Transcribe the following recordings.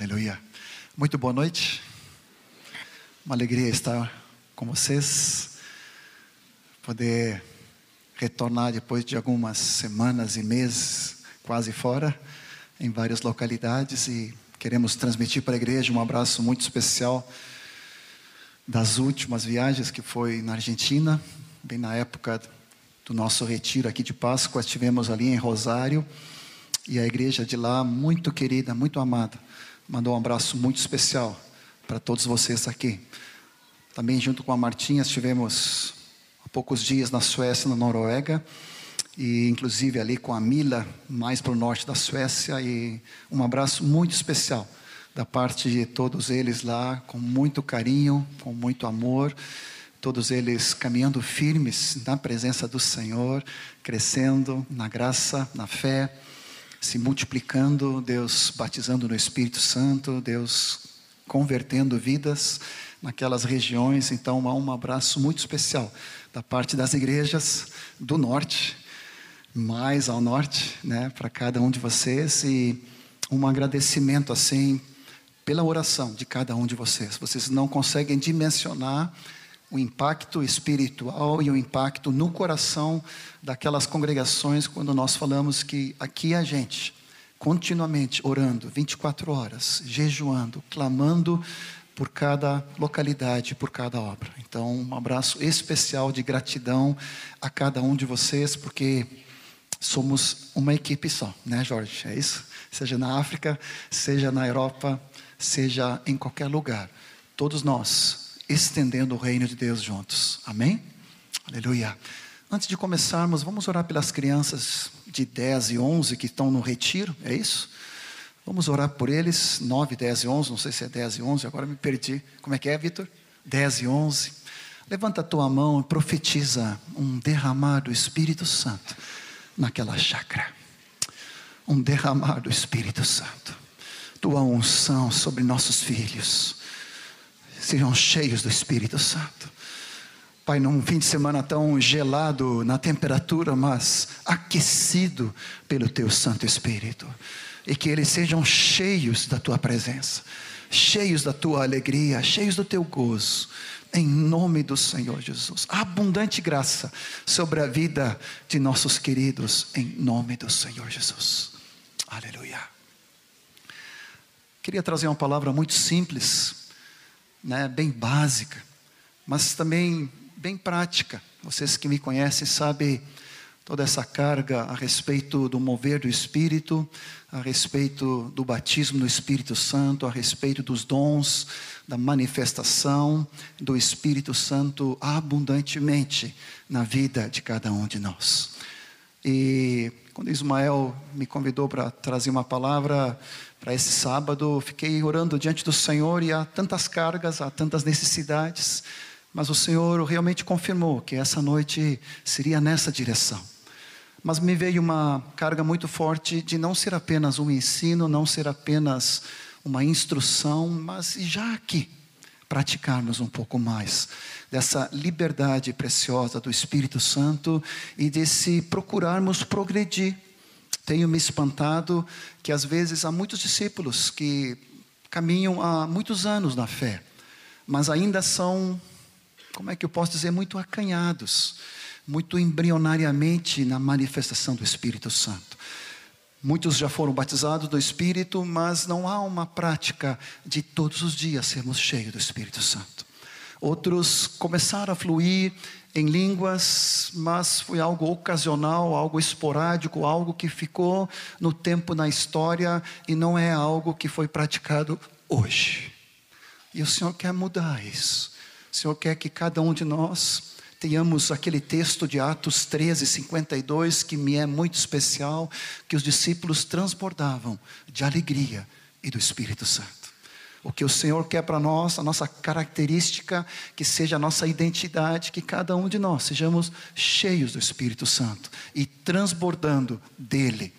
Aleluia. Muito boa noite. Uma alegria estar com vocês. Poder retornar depois de algumas semanas e meses quase fora, em várias localidades e queremos transmitir para a igreja um abraço muito especial das últimas viagens que foi na Argentina, bem na época do nosso retiro aqui de Páscoa, estivemos ali em Rosário e a igreja de lá, muito querida, muito amada, mandou um abraço muito especial para todos vocês aqui. Também junto com a Martinha estivemos há poucos dias na Suécia, na Noruega, e inclusive ali com a Mila, mais para o norte da Suécia, e um abraço muito especial da parte de todos eles lá, com muito carinho, com muito amor, todos eles caminhando firmes na presença do Senhor, crescendo na graça, na fé se multiplicando, Deus batizando no Espírito Santo, Deus convertendo vidas naquelas regiões. Então, há um abraço muito especial da parte das igrejas do norte, mais ao norte, né, para cada um de vocês e um agradecimento assim pela oração de cada um de vocês. Vocês não conseguem dimensionar o impacto espiritual e o impacto no coração daquelas congregações quando nós falamos que aqui a gente continuamente orando 24 horas, jejuando, clamando por cada localidade, por cada obra. Então, um abraço especial de gratidão a cada um de vocês, porque somos uma equipe só, né, Jorge? É isso? Seja na África, seja na Europa, seja em qualquer lugar. Todos nós estendendo o reino de Deus juntos. Amém? Aleluia. Antes de começarmos, vamos orar pelas crianças de 10 e 11 que estão no retiro, é isso? Vamos orar por eles, 9, 10 e 11, não sei se é 10 e 11, agora me perdi. Como é que é, Vitor? 10 e 11. Levanta a tua mão e profetiza um derramar do Espírito Santo naquela chácara. Um derramar do Espírito Santo. Tua unção sobre nossos filhos sejam cheios do Espírito Santo. Pai, num fim de semana tão gelado na temperatura, mas aquecido pelo Teu Santo Espírito. E que eles sejam cheios da Tua presença, cheios da Tua alegria, cheios do Teu gozo. Em nome do Senhor Jesus. Abundante graça sobre a vida de nossos queridos, em nome do Senhor Jesus. Aleluia. Queria trazer uma palavra muito simples né, bem básica, mas também bem prática. Vocês que me conhecem sabem toda essa carga a respeito do mover do Espírito, a respeito do batismo no Espírito Santo, a respeito dos dons, da manifestação do Espírito Santo abundantemente na vida de cada um de nós. E quando Ismael me convidou para trazer uma palavra, para esse sábado, fiquei orando diante do Senhor e há tantas cargas, há tantas necessidades, mas o Senhor realmente confirmou que essa noite seria nessa direção. Mas me veio uma carga muito forte de não ser apenas um ensino, não ser apenas uma instrução, mas já aqui praticarmos um pouco mais dessa liberdade preciosa do Espírito Santo e de se procurarmos progredir tenho me espantado que às vezes há muitos discípulos que caminham há muitos anos na fé, mas ainda são, como é que eu posso dizer, muito acanhados, muito embrionariamente na manifestação do Espírito Santo. Muitos já foram batizados do Espírito, mas não há uma prática de todos os dias sermos cheios do Espírito Santo. Outros começaram a fluir em línguas, mas foi algo ocasional, algo esporádico, algo que ficou no tempo na história e não é algo que foi praticado hoje. E o Senhor quer mudar isso. O Senhor quer que cada um de nós tenhamos aquele texto de Atos 13, 52, que me é muito especial, que os discípulos transbordavam de alegria e do Espírito Santo. O que o Senhor quer para nós, a nossa característica, que seja a nossa identidade, que cada um de nós sejamos cheios do Espírito Santo e transbordando dele,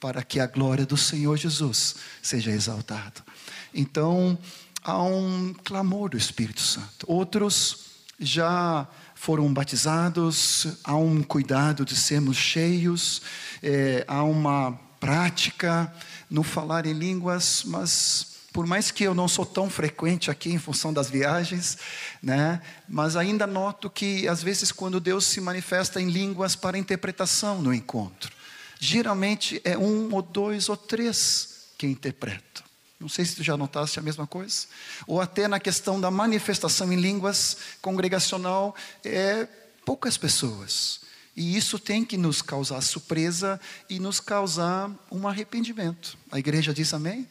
para que a glória do Senhor Jesus seja exaltada. Então, há um clamor do Espírito Santo. Outros já foram batizados, há um cuidado de sermos cheios, é, há uma prática no falar em línguas, mas por mais que eu não sou tão frequente aqui em função das viagens, né? Mas ainda noto que às vezes quando Deus se manifesta em línguas para interpretação no encontro, geralmente é um ou dois ou três que interpretam. Não sei se tu já notaste a mesma coisa. Ou até na questão da manifestação em línguas congregacional, é poucas pessoas. E isso tem que nos causar surpresa e nos causar um arrependimento. A igreja diz amém?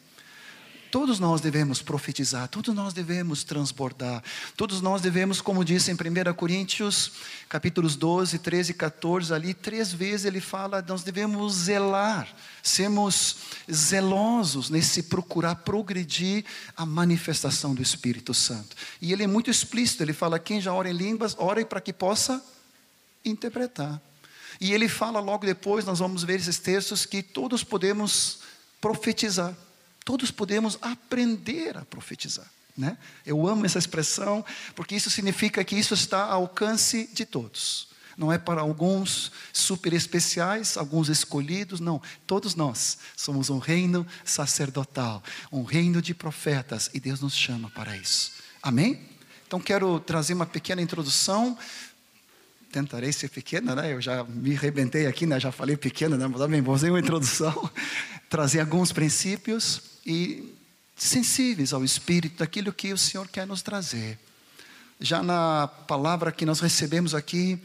Todos nós devemos profetizar, todos nós devemos transbordar, todos nós devemos, como disse em 1 Coríntios, capítulos 12, 13 e 14, ali, três vezes ele fala, nós devemos zelar, sermos zelosos nesse procurar progredir a manifestação do Espírito Santo. E ele é muito explícito, ele fala: quem já ora em línguas, ore para que possa interpretar. E ele fala logo depois, nós vamos ver esses textos, que todos podemos profetizar. Todos podemos aprender a profetizar. Né? Eu amo essa expressão, porque isso significa que isso está ao alcance de todos. Não é para alguns super especiais, alguns escolhidos, não. Todos nós somos um reino sacerdotal, um reino de profetas, e Deus nos chama para isso. Amém? Então quero trazer uma pequena introdução. Tentarei ser pequena, né? Eu já me arrebentei aqui, né? Já falei pequena, né? Mas também vou fazer uma introdução, trazer alguns princípios e sensíveis ao Espírito daquilo que o Senhor quer nos trazer. Já na palavra que nós recebemos aqui,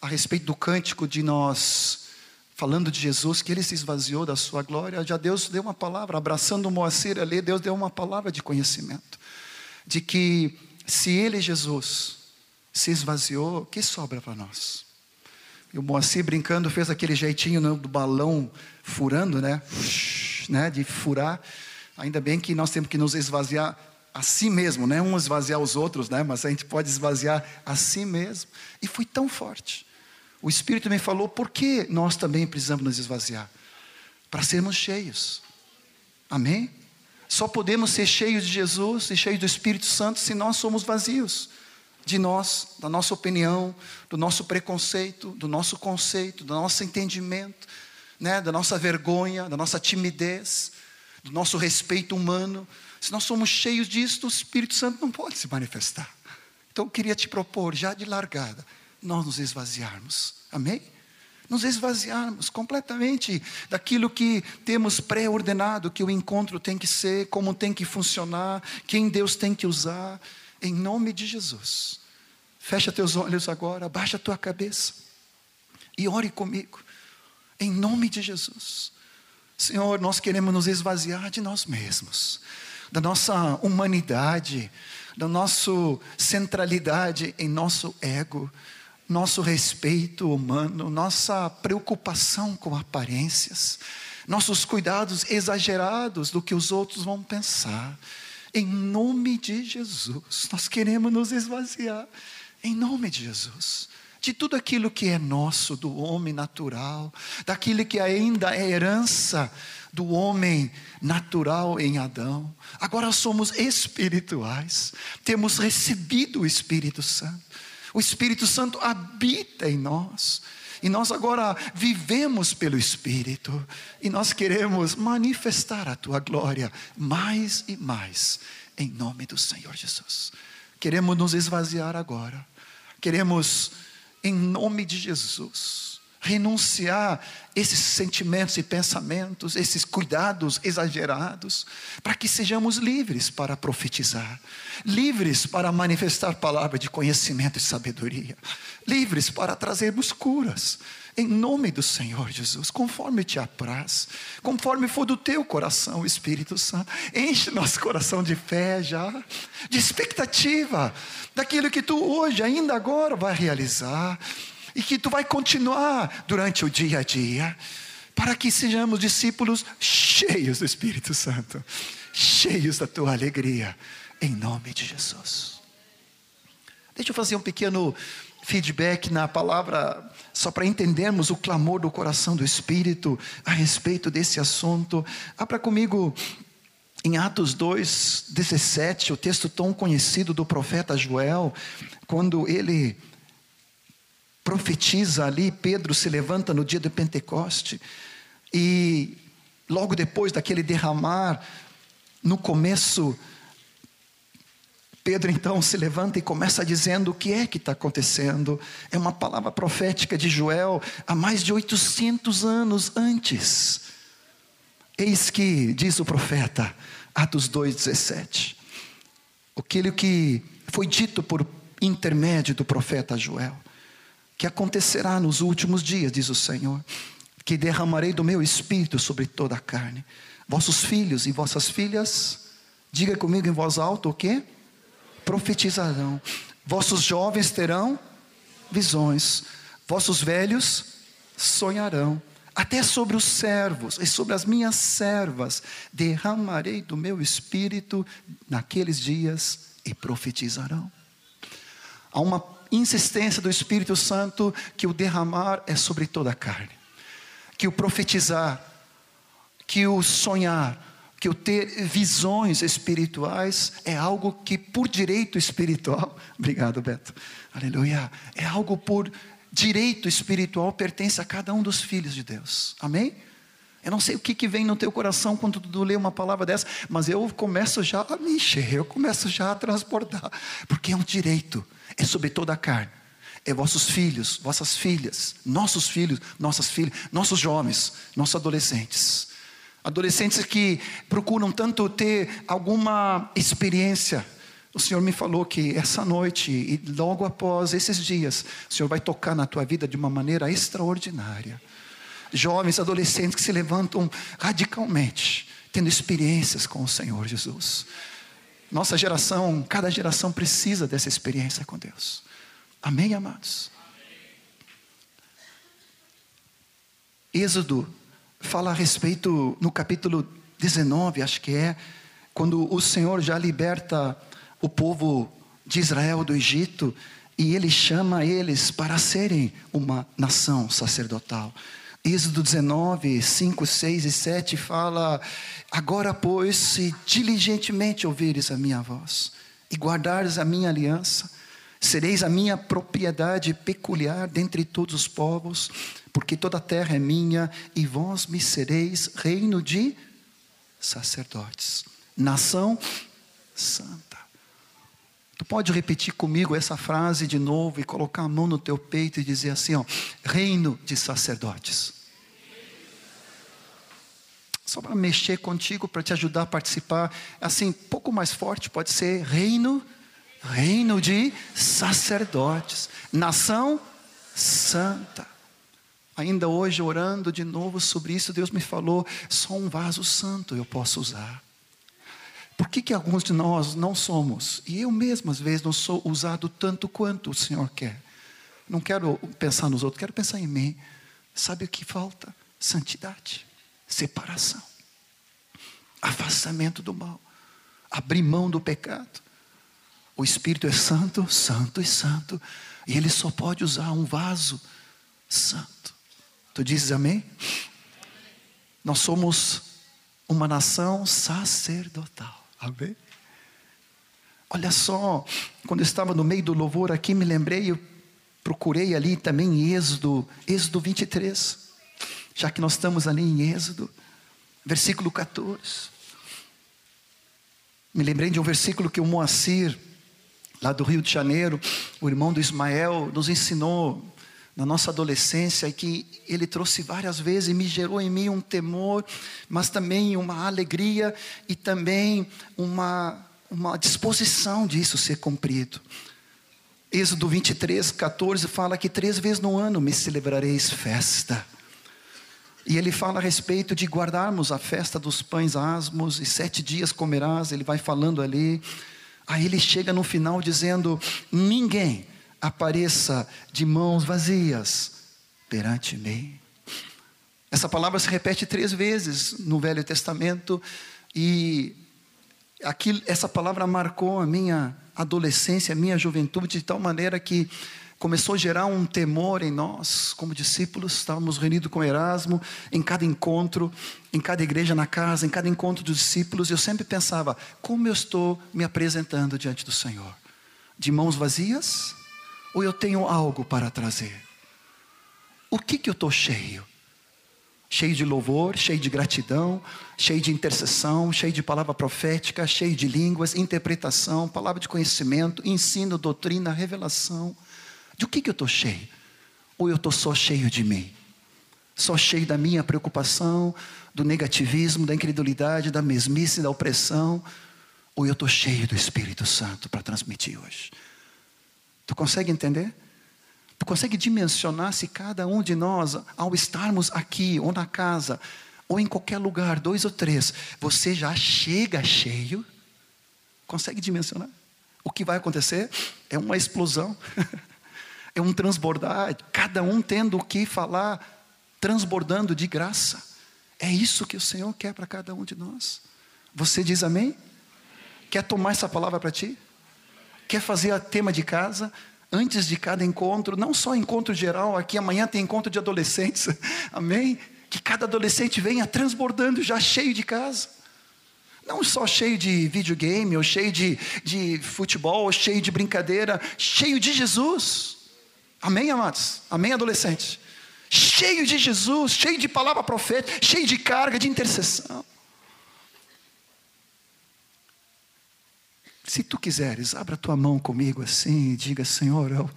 a respeito do cântico de nós, falando de Jesus, que ele se esvaziou da sua glória, já Deus deu uma palavra, abraçando Moacir ali, Deus deu uma palavra de conhecimento, de que se ele, Jesus, se esvaziou, o que sobra para nós? E o Moacir brincando fez aquele jeitinho do balão furando, né? né? De furar. Ainda bem que nós temos que nos esvaziar a si mesmo, né? Um esvaziar os outros, né? Mas a gente pode esvaziar a si mesmo. E foi tão forte. O Espírito me falou por que nós também precisamos nos esvaziar para sermos cheios. Amém? Só podemos ser cheios de Jesus e cheios do Espírito Santo se nós somos vazios de nós, da nossa opinião, do nosso preconceito, do nosso conceito, do nosso entendimento, né, da nossa vergonha, da nossa timidez do nosso respeito humano, se nós somos cheios disso, o Espírito Santo não pode se manifestar. Então eu queria te propor, já de largada, nós nos esvaziarmos. Amém? Nos esvaziarmos completamente daquilo que temos pré-ordenado, que o encontro tem que ser, como tem que funcionar, quem Deus tem que usar, em nome de Jesus. Fecha teus olhos agora, abaixa a tua cabeça e ore comigo, em nome de Jesus. Senhor, nós queremos nos esvaziar de nós mesmos, da nossa humanidade, da nossa centralidade em nosso ego, nosso respeito humano, nossa preocupação com aparências, nossos cuidados exagerados do que os outros vão pensar. Em nome de Jesus, nós queremos nos esvaziar. Em nome de Jesus de tudo aquilo que é nosso, do homem natural, daquilo que ainda é herança do homem natural em Adão. Agora somos espirituais, temos recebido o Espírito Santo. O Espírito Santo habita em nós. E nós agora vivemos pelo Espírito. E nós queremos manifestar a tua glória mais e mais, em nome do Senhor Jesus. Queremos nos esvaziar agora. Queremos em nome de Jesus. Renunciar esses sentimentos e pensamentos, esses cuidados exagerados, para que sejamos livres para profetizar, livres para manifestar palavra de conhecimento e sabedoria, livres para trazermos curas, em nome do Senhor Jesus, conforme te apraz, conforme for do teu coração, Espírito Santo, enche nosso coração de fé já, de expectativa, daquilo que tu hoje, ainda agora, vai realizar, e que tu vai continuar durante o dia a dia, para que sejamos discípulos cheios do Espírito Santo, cheios da tua alegria, em nome de Jesus. Deixa eu fazer um pequeno feedback na palavra, só para entendermos o clamor do coração do Espírito a respeito desse assunto. Abra comigo em Atos 2, 17, o texto tão conhecido do profeta Joel, quando ele profetiza ali, Pedro se levanta no dia do Pentecoste, e logo depois daquele derramar No começo, Pedro então se levanta e começa dizendo o que é que está acontecendo. É uma palavra profética de Joel há mais de 800 anos antes. Eis que, diz o profeta, Atos 2,17, aquilo que foi dito por intermédio do profeta Joel, que acontecerá nos últimos dias, diz o Senhor, que derramarei do meu espírito sobre toda a carne. Vossos filhos e vossas filhas, diga comigo em voz alta o que? Profetizarão. Vossos jovens terão visões, vossos velhos sonharão. Até sobre os servos e sobre as minhas servas derramarei do meu espírito naqueles dias e profetizarão. Há uma insistência do Espírito Santo que o derramar é sobre toda a carne, que o profetizar, que o sonhar, que o ter visões espirituais é algo que por direito espiritual, obrigado Beto, aleluia, é algo por direito espiritual pertence a cada um dos filhos de Deus, amém? Eu não sei o que, que vem no teu coração quando tu lê uma palavra dessa, mas eu começo já a me encher, eu começo já a transportar, porque é um direito, é sobre toda a carne. É vossos filhos, vossas filhas, nossos filhos, nossas filhas, nossos jovens, nossos adolescentes. Adolescentes que procuram tanto ter alguma experiência. O Senhor me falou que essa noite e logo após esses dias, o Senhor vai tocar na tua vida de uma maneira extraordinária jovens, adolescentes que se levantam radicalmente, tendo experiências com o Senhor Jesus. Nossa geração, cada geração precisa dessa experiência com Deus. Amém, amados? Êxodo fala a respeito, no capítulo 19, acho que é, quando o Senhor já liberta o povo de Israel do Egito e ele chama eles para serem uma nação sacerdotal. Êxodo 19, 5, 6 e 7 fala: Agora, pois, se diligentemente ouvires a minha voz e guardares a minha aliança, sereis a minha propriedade peculiar dentre todos os povos, porque toda a terra é minha, e vós me sereis reino de sacerdotes, nação santa. Tu pode repetir comigo essa frase de novo e colocar a mão no teu peito e dizer assim, ó, reino de sacerdotes. Só para mexer contigo, para te ajudar a participar, assim, pouco mais forte pode ser reino, reino de sacerdotes, nação santa. Ainda hoje orando de novo sobre isso, Deus me falou, só um vaso santo eu posso usar. Por que, que alguns de nós não somos? E eu mesmo, às vezes, não sou usado tanto quanto o Senhor quer. Não quero pensar nos outros, quero pensar em mim. Sabe o que falta? Santidade, separação, afastamento do mal, abrir mão do pecado. O Espírito é santo, santo e santo, e ele só pode usar um vaso santo. Tu dizes amém? Nós somos uma nação sacerdotal. Amém? Olha só, quando eu estava no meio do louvor aqui, me lembrei, eu procurei ali também em Êxodo, Êxodo 23, já que nós estamos ali em Êxodo, versículo 14. Me lembrei de um versículo que o Moacir, lá do Rio de Janeiro, o irmão do Ismael, nos ensinou na nossa adolescência e que ele trouxe várias vezes e me gerou em mim um temor, mas também uma alegria e também uma, uma disposição disso ser cumprido. Êxodo 23, 14 fala que três vezes no ano me celebrareis festa. E ele fala a respeito de guardarmos a festa dos pães asmos, e sete dias comerás, ele vai falando ali. Aí ele chega no final dizendo: Ninguém apareça de mãos vazias perante mim. Essa palavra se repete três vezes no Velho Testamento e aqui, essa palavra marcou a minha adolescência, a minha juventude de tal maneira que começou a gerar um temor em nós, como discípulos, estávamos reunidos com Erasmo, em cada encontro, em cada igreja na casa, em cada encontro dos discípulos, eu sempre pensava, como eu estou me apresentando diante do Senhor? De mãos vazias? ou eu tenho algo para trazer? O que, que eu estou cheio? cheio de louvor, cheio de gratidão, cheio de intercessão, cheio de palavra profética, cheio de línguas, interpretação, palavra de conhecimento, ensino, doutrina, revelação. De o que, que eu estou cheio? Ou eu estou só cheio de mim? Só cheio da minha preocupação, do negativismo, da incredulidade, da mesmice, da opressão? Ou eu estou cheio do Espírito Santo para transmitir hoje? Tu consegue entender? Tu consegue dimensionar se cada um de nós, ao estarmos aqui, ou na casa, ou em qualquer lugar, dois ou três, você já chega cheio? Consegue dimensionar? O que vai acontecer é uma explosão, é um transbordar, cada um tendo o que falar, transbordando de graça. É isso que o Senhor quer para cada um de nós. Você diz amém? Quer tomar essa palavra para ti? Quer fazer a tema de casa? antes de cada encontro, não só encontro geral, aqui amanhã tem encontro de adolescentes, amém? Que cada adolescente venha transbordando, já cheio de casa. Não só cheio de videogame, ou cheio de, de futebol, ou cheio de brincadeira, cheio de Jesus. Amém, amados? Amém, adolescente? Cheio de Jesus, cheio de palavra profética, cheio de carga, de intercessão. Se tu quiseres, abra tua mão comigo assim e diga: Senhor, eu,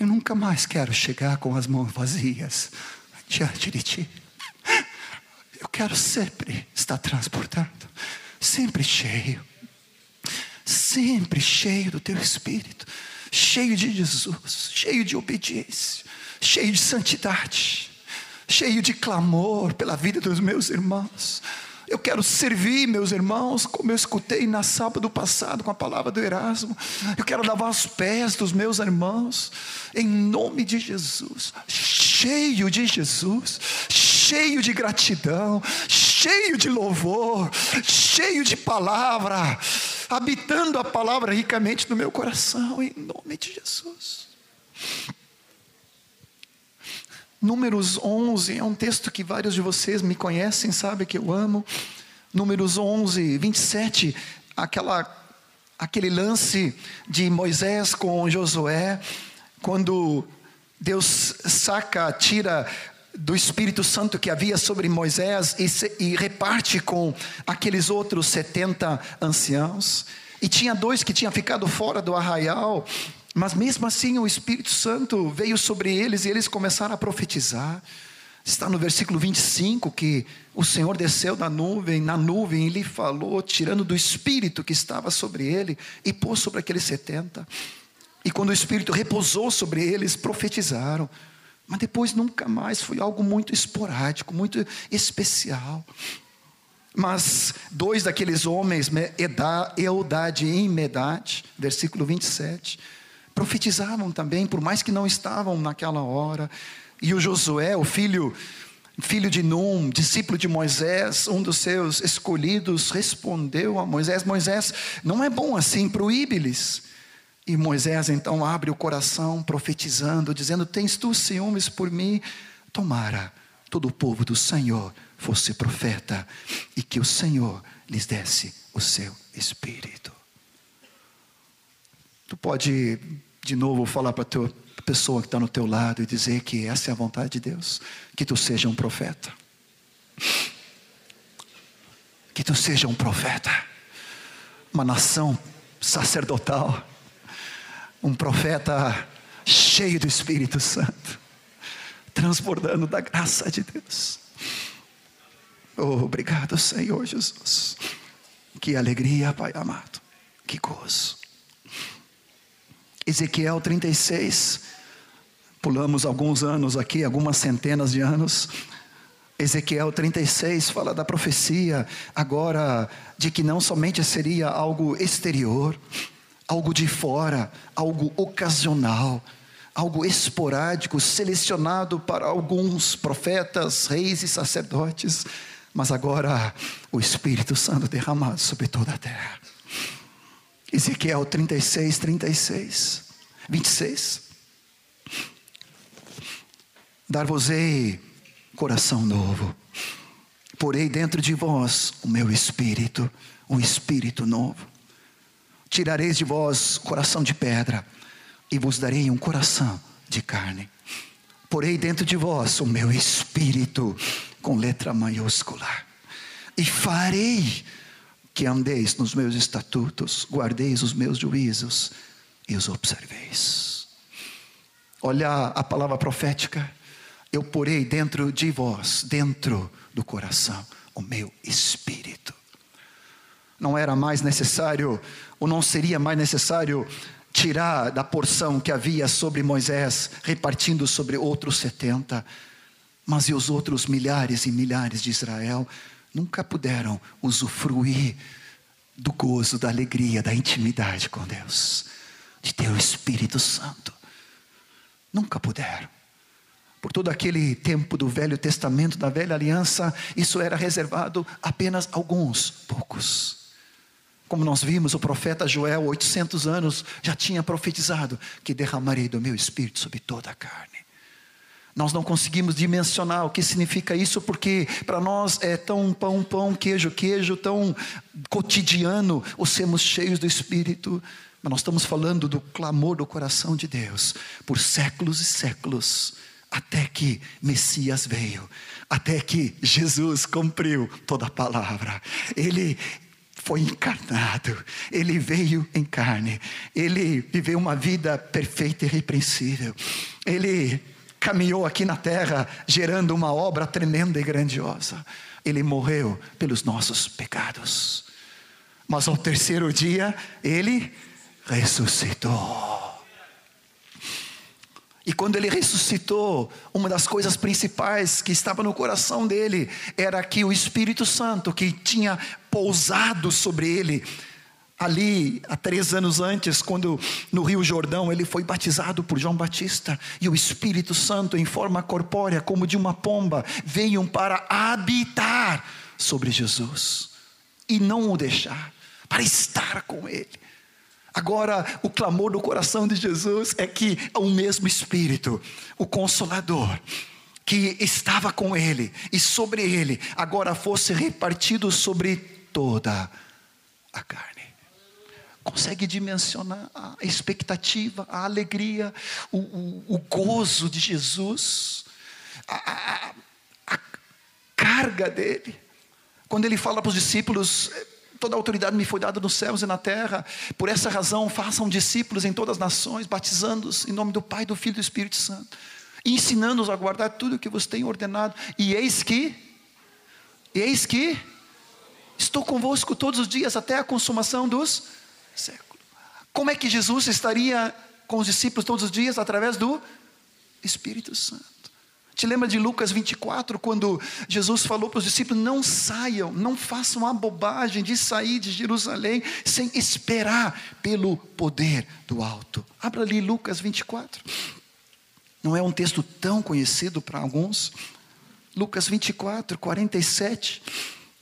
eu nunca mais quero chegar com as mãos vazias diante de ti. Eu quero sempre estar transportando, sempre cheio, sempre cheio do teu Espírito, cheio de Jesus, cheio de obediência, cheio de santidade, cheio de clamor pela vida dos meus irmãos. Eu quero servir meus irmãos, como eu escutei na sábado passado com a palavra do Erasmo. Eu quero lavar os pés dos meus irmãos, em nome de Jesus, cheio de Jesus, cheio de gratidão, cheio de louvor, cheio de palavra, habitando a palavra ricamente no meu coração, em nome de Jesus. Números 11 é um texto que vários de vocês me conhecem, sabem que eu amo. Números 11, 27, aquela, aquele lance de Moisés com Josué, quando Deus saca, tira do Espírito Santo que havia sobre Moisés e, se, e reparte com aqueles outros 70 anciãos. E tinha dois que tinham ficado fora do arraial, mas mesmo assim o Espírito Santo veio sobre eles e eles começaram a profetizar. Está no versículo 25 que o Senhor desceu da nuvem, na nuvem, e lhe falou, tirando do Espírito que estava sobre ele, e pôs sobre aqueles setenta. E quando o Espírito repousou sobre eles, profetizaram. Mas depois nunca mais, foi algo muito esporádico, muito especial. Mas dois daqueles homens, Eudade e Medade, versículo 27, profetizavam também, por mais que não estavam naquela hora. E o Josué, o filho filho de Num, discípulo de Moisés, um dos seus escolhidos, respondeu a Moisés: Moisés, não é bom assim, proíbe-lhes. E Moisés então abre o coração, profetizando, dizendo: Tens tu ciúmes por mim? Tomara todo o povo do Senhor fosse profeta e que o Senhor lhes desse o seu espírito. Tu pode de novo falar para a pessoa que está no teu lado e dizer que essa é a vontade de Deus, que tu seja um profeta. Que tu seja um profeta, uma nação sacerdotal, um profeta cheio do Espírito Santo, transbordando da graça de Deus. Oh, obrigado, Senhor Jesus. Que alegria, Pai amado. Que gozo. Ezequiel 36. Pulamos alguns anos aqui, algumas centenas de anos. Ezequiel 36 fala da profecia agora de que não somente seria algo exterior, algo de fora, algo ocasional, algo esporádico, selecionado para alguns profetas, reis e sacerdotes, mas agora o Espírito Santo derramado sobre toda a terra. Ezequiel 36, 36, 26. Dar-vos-ei coração novo, porei dentro de vós o meu espírito, um espírito novo. Tirareis de vós coração de pedra, e vos darei um coração de carne. Porei dentro de vós o meu espírito, com letra maiúscula. E farei que andeis nos meus estatutos, guardeis os meus juízos e os observeis. Olha a palavra profética. Eu porei dentro de vós, dentro do coração, o meu espírito. Não era mais necessário, ou não seria mais necessário tirar da porção que havia sobre Moisés, repartindo sobre outros setenta. Mas e os outros milhares e milhares de Israel nunca puderam usufruir do gozo, da alegria, da intimidade com Deus, de ter o Espírito Santo. Nunca puderam. Por todo aquele tempo do Velho Testamento, da Velha Aliança, isso era reservado apenas a alguns, poucos. Como nós vimos, o profeta Joel, 800 anos, já tinha profetizado que derramarei do meu espírito sobre toda a carne. Nós não conseguimos dimensionar o que significa isso, porque para nós é tão pão, pão, queijo, queijo, tão cotidiano o sermos cheios do Espírito. Mas nós estamos falando do clamor do coração de Deus por séculos e séculos, até que Messias veio, até que Jesus cumpriu toda a palavra. Ele, foi encarnado, ele veio em carne, ele viveu uma vida perfeita e irrepreensível, ele caminhou aqui na terra gerando uma obra tremenda e grandiosa. Ele morreu pelos nossos pecados, mas ao terceiro dia ele ressuscitou. E quando ele ressuscitou, uma das coisas principais que estava no coração dele era que o Espírito Santo, que tinha pousado sobre ele, ali há três anos antes, quando no Rio Jordão ele foi batizado por João Batista, e o Espírito Santo, em forma corpórea, como de uma pomba, veio para habitar sobre Jesus e não o deixar, para estar com ele. Agora, o clamor do coração de Jesus é que o mesmo Espírito, o Consolador, que estava com ele e sobre ele, agora fosse repartido sobre toda a carne. Consegue dimensionar a expectativa, a alegria, o, o, o gozo de Jesus, a, a, a carga dele. Quando ele fala para os discípulos, toda a autoridade me foi dada nos céus e na terra. Por essa razão, façam discípulos em todas as nações, batizando-os em nome do Pai, do Filho e do Espírito Santo, ensinando-os a guardar tudo o que vos tenho ordenado. E eis que, eis que, estou convosco todos os dias até a consumação dos séculos. Como é que Jesus estaria com os discípulos todos os dias? Através do Espírito Santo. Te lembra de Lucas 24, quando Jesus falou para os discípulos: não saiam, não façam a bobagem de sair de Jerusalém sem esperar pelo poder do alto. Abra ali Lucas 24. Não é um texto tão conhecido para alguns. Lucas 24, 47.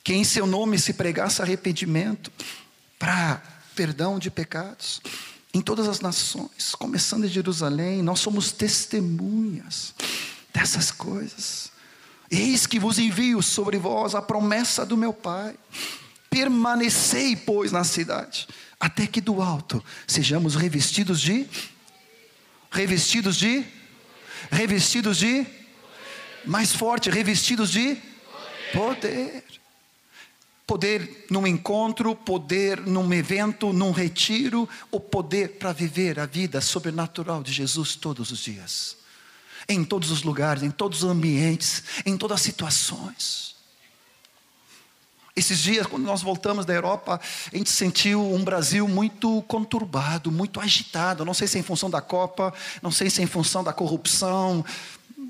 Que em seu nome se pregasse arrependimento para perdão de pecados em todas as nações, começando em Jerusalém, nós somos testemunhas dessas coisas. Eis que vos envio sobre vós a promessa do meu Pai. Permanecei, pois, na cidade, até que do alto sejamos revestidos de revestidos de revestidos de mais forte, revestidos de poder. Poder num encontro, poder num evento, num retiro, o poder para viver a vida sobrenatural de Jesus todos os dias em todos os lugares, em todos os ambientes, em todas as situações. Esses dias, quando nós voltamos da Europa, a gente sentiu um Brasil muito conturbado, muito agitado. Não sei se é em função da Copa, não sei se é em função da corrupção,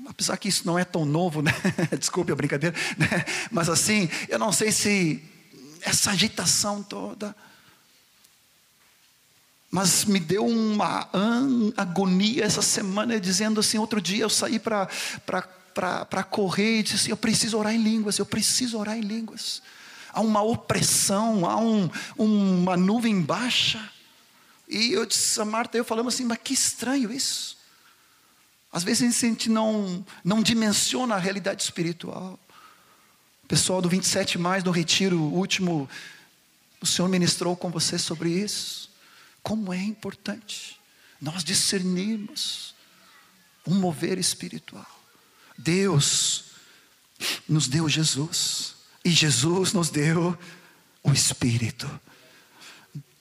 apesar que isso não é tão novo, né? Desculpe a brincadeira, né? mas assim, eu não sei se essa agitação toda mas me deu uma agonia essa semana, dizendo assim: outro dia eu saí para correr e disse assim: eu preciso orar em línguas, eu preciso orar em línguas. Há uma opressão, há um, uma nuvem baixa. E eu disse a Marta, eu falamos assim: mas que estranho isso. Às vezes a gente não, não dimensiona a realidade espiritual. Pessoal do 27 mais no retiro último, o Senhor ministrou com você sobre isso. Como é importante nós discernirmos um mover espiritual. Deus nos deu Jesus, e Jesus nos deu o Espírito,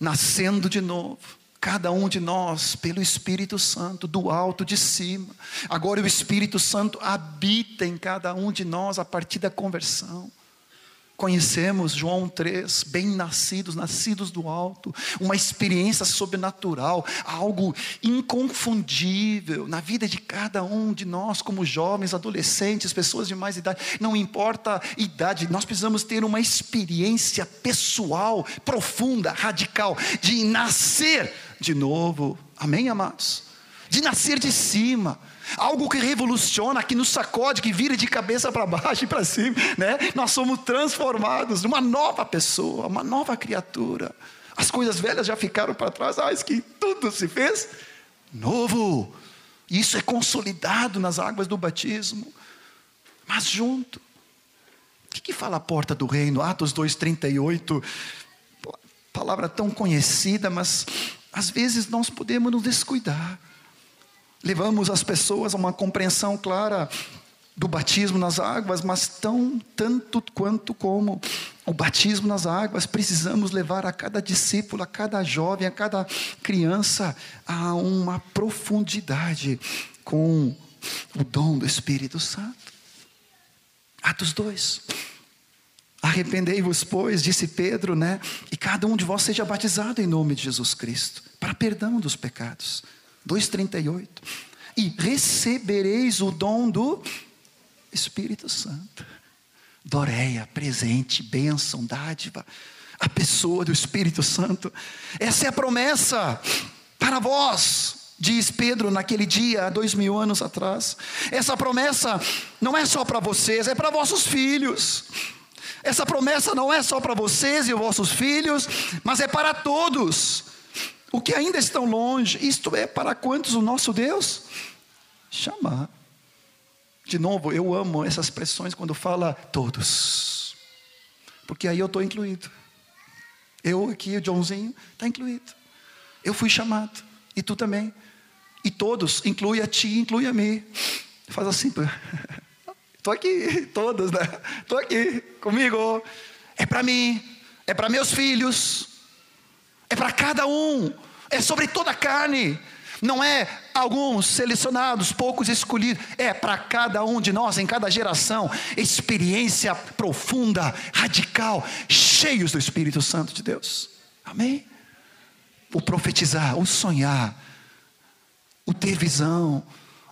nascendo de novo cada um de nós pelo Espírito Santo, do alto de cima. Agora o Espírito Santo habita em cada um de nós a partir da conversão. Conhecemos João 3, bem-nascidos, nascidos do alto, uma experiência sobrenatural, algo inconfundível na vida de cada um de nós, como jovens, adolescentes, pessoas de mais idade, não importa a idade, nós precisamos ter uma experiência pessoal, profunda, radical, de nascer de novo, amém, amados? De nascer de cima algo que revoluciona, que nos sacode, que vira de cabeça para baixo e para cima, né? Nós somos transformados numa nova pessoa, uma nova criatura. As coisas velhas já ficaram para trás, ah, isso que tudo se fez novo. Isso é consolidado nas águas do batismo. Mas junto. O que, que fala a porta do reino? Atos 2,38. Palavra tão conhecida, mas às vezes nós podemos nos descuidar levamos as pessoas a uma compreensão clara do batismo nas águas, mas tão tanto quanto como o batismo nas águas, precisamos levar a cada discípulo, a cada jovem, a cada criança a uma profundidade com o dom do Espírito Santo. Atos 2. Arrependei-vos, pois, disse Pedro, né? E cada um de vós seja batizado em nome de Jesus Cristo, para perdão dos pecados 2,38. E recebereis o dom do Espírito Santo. Doreia, presente, bênção, dádiva. A pessoa do Espírito Santo. Essa é a promessa para vós, diz Pedro naquele dia, há dois mil anos atrás. Essa promessa não é só para vocês, é para vossos filhos. Essa promessa não é só para vocês e vossos filhos, mas é para todos o que ainda estão longe, isto é, para quantos o nosso Deus chamar. De novo, eu amo essas expressões quando fala todos, porque aí eu estou incluído. Eu aqui, o Joãozinho, está incluído. Eu fui chamado, e tu também. E todos, inclui a ti, inclui a mim. Faz assim, estou aqui, todos, né? Estou aqui, comigo. É para mim, é para meus filhos, é para cada um, é sobre toda a carne. Não é alguns selecionados, poucos escolhidos, é para cada um de nós, em cada geração, experiência profunda, radical, cheios do Espírito Santo de Deus. Amém? O profetizar, o sonhar, o ter visão,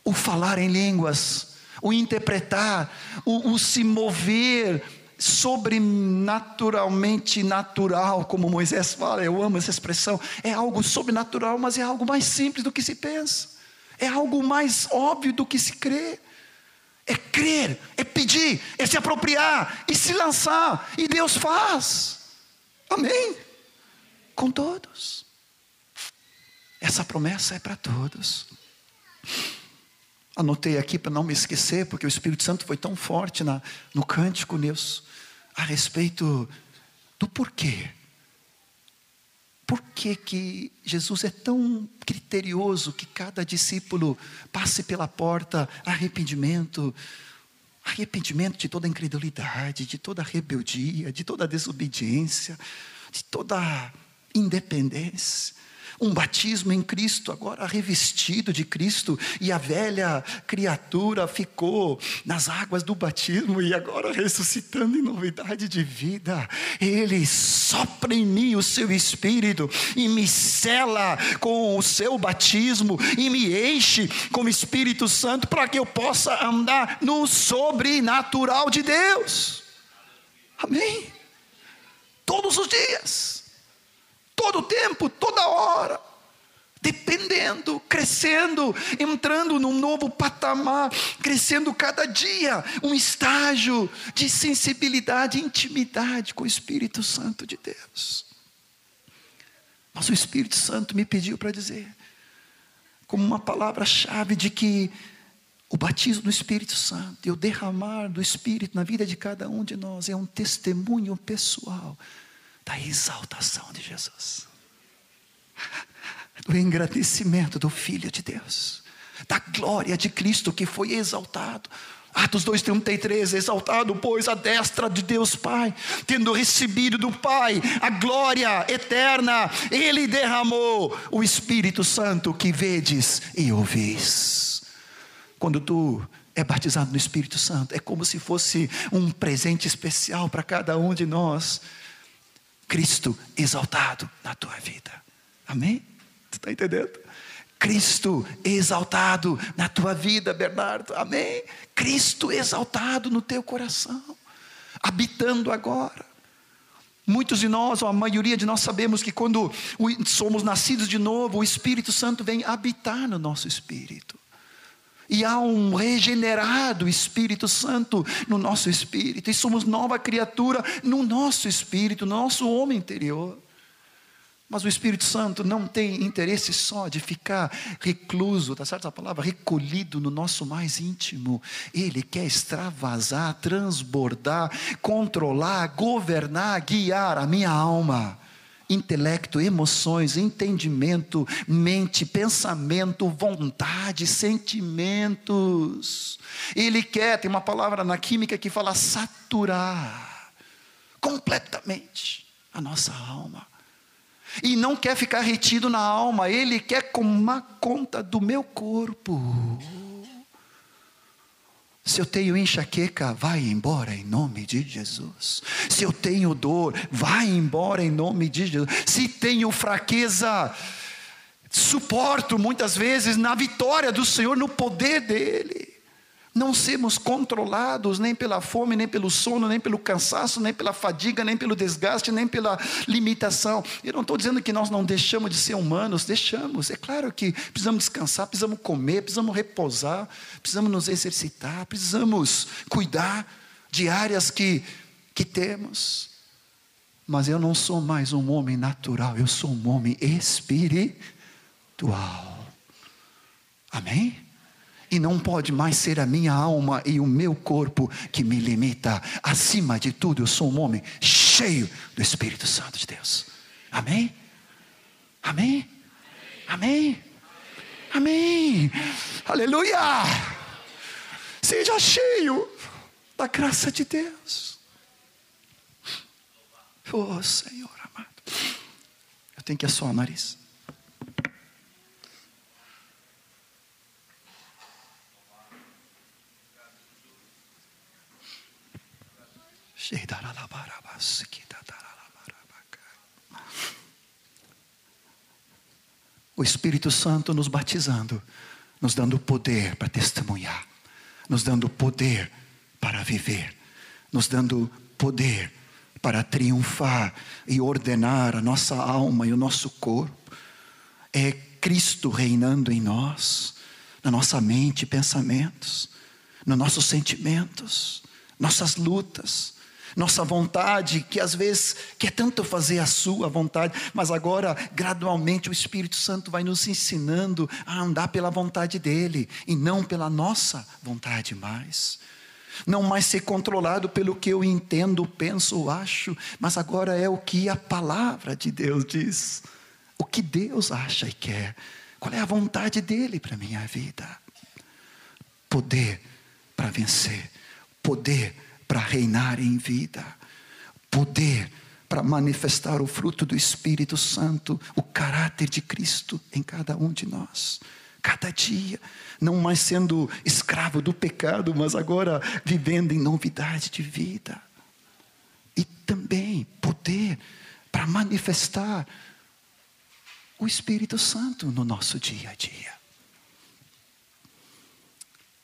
o falar em línguas, o interpretar, o, o se mover sobrenaturalmente natural, como Moisés fala, eu amo essa expressão. É algo sobrenatural, mas é algo mais simples do que se pensa. É algo mais óbvio do que se crê. É crer, é pedir, é se apropriar e se lançar. E Deus faz. Amém? Com todos. Essa promessa é para todos. Anotei aqui para não me esquecer, porque o Espírito Santo foi tão forte na, no cântico, Deus a respeito do porquê. Por que, que Jesus é tão criterioso que cada discípulo passe pela porta arrependimento, arrependimento de toda incredulidade, de toda rebeldia, de toda desobediência, de toda independência um batismo em Cristo, agora revestido de Cristo, e a velha criatura ficou nas águas do batismo e agora ressuscitando em novidade de vida. Ele sopra em mim o seu espírito e me cela com o seu batismo e me enche com o Espírito Santo para que eu possa andar no sobrenatural de Deus. Amém. Todos os dias todo o tempo, toda hora, dependendo, crescendo, entrando num novo patamar, crescendo cada dia, um estágio de sensibilidade, intimidade com o Espírito Santo de Deus. Mas o Espírito Santo me pediu para dizer, como uma palavra-chave, de que o batismo do Espírito Santo e o derramar do Espírito na vida de cada um de nós é um testemunho pessoal da exaltação de Jesus, do engrandecimento do Filho de Deus, da glória de Cristo que foi exaltado Atos 2,33, exaltado, pois, a destra de Deus Pai, tendo recebido do Pai a glória eterna, Ele derramou o Espírito Santo que vedes e ouvis. Quando tu é batizado no Espírito Santo, é como se fosse um presente especial para cada um de nós. Cristo exaltado na tua vida. Amém? Tu está entendendo? Cristo exaltado na tua vida, Bernardo. Amém? Cristo exaltado no teu coração, habitando agora. Muitos de nós, ou a maioria de nós, sabemos que quando somos nascidos de novo, o Espírito Santo vem habitar no nosso espírito. E há um regenerado Espírito Santo no nosso espírito, e somos nova criatura no nosso espírito, no nosso homem interior. Mas o Espírito Santo não tem interesse só de ficar recluso, tá certo a palavra? Recolhido no nosso mais íntimo. Ele quer extravasar, transbordar, controlar, governar, guiar a minha alma. Intelecto, emoções, entendimento, mente, pensamento, vontade, sentimentos. Ele quer, tem uma palavra na química que fala saturar completamente a nossa alma e não quer ficar retido na alma, ele quer tomar conta do meu corpo. Se eu tenho enxaqueca, vai embora em nome de Jesus. Se eu tenho dor, vai embora em nome de Jesus. Se tenho fraqueza, suporto muitas vezes na vitória do Senhor, no poder dEle. Não sermos controlados nem pela fome, nem pelo sono, nem pelo cansaço, nem pela fadiga, nem pelo desgaste, nem pela limitação. Eu não estou dizendo que nós não deixamos de ser humanos, deixamos. É claro que precisamos descansar, precisamos comer, precisamos repousar, precisamos nos exercitar, precisamos cuidar de áreas que, que temos. Mas eu não sou mais um homem natural, eu sou um homem espiritual. Amém? E não pode mais ser a minha alma e o meu corpo que me limita. Acima de tudo, eu sou um homem cheio do Espírito Santo de Deus. Amém? Amém? Amém? Amém? Aleluia! Seja cheio da graça de Deus. Oh Senhor amado. Eu tenho que assoar o nariz. O Espírito Santo nos batizando, nos dando poder para testemunhar, nos dando poder para viver, nos dando poder para triunfar e ordenar a nossa alma e o nosso corpo. É Cristo reinando em nós, na nossa mente e pensamentos, nos nossos sentimentos, nossas lutas nossa vontade, que às vezes quer tanto fazer a sua vontade, mas agora, gradualmente, o Espírito Santo vai nos ensinando a andar pela vontade dEle e não pela nossa vontade mais. Não mais ser controlado pelo que eu entendo, penso acho, mas agora é o que a palavra de Deus diz, o que Deus acha e quer, qual é a vontade dEle para minha vida. Poder para vencer, poder para para reinar em vida, poder para manifestar o fruto do Espírito Santo, o caráter de Cristo em cada um de nós. Cada dia, não mais sendo escravo do pecado, mas agora vivendo em novidade de vida. E também poder para manifestar o Espírito Santo no nosso dia a dia.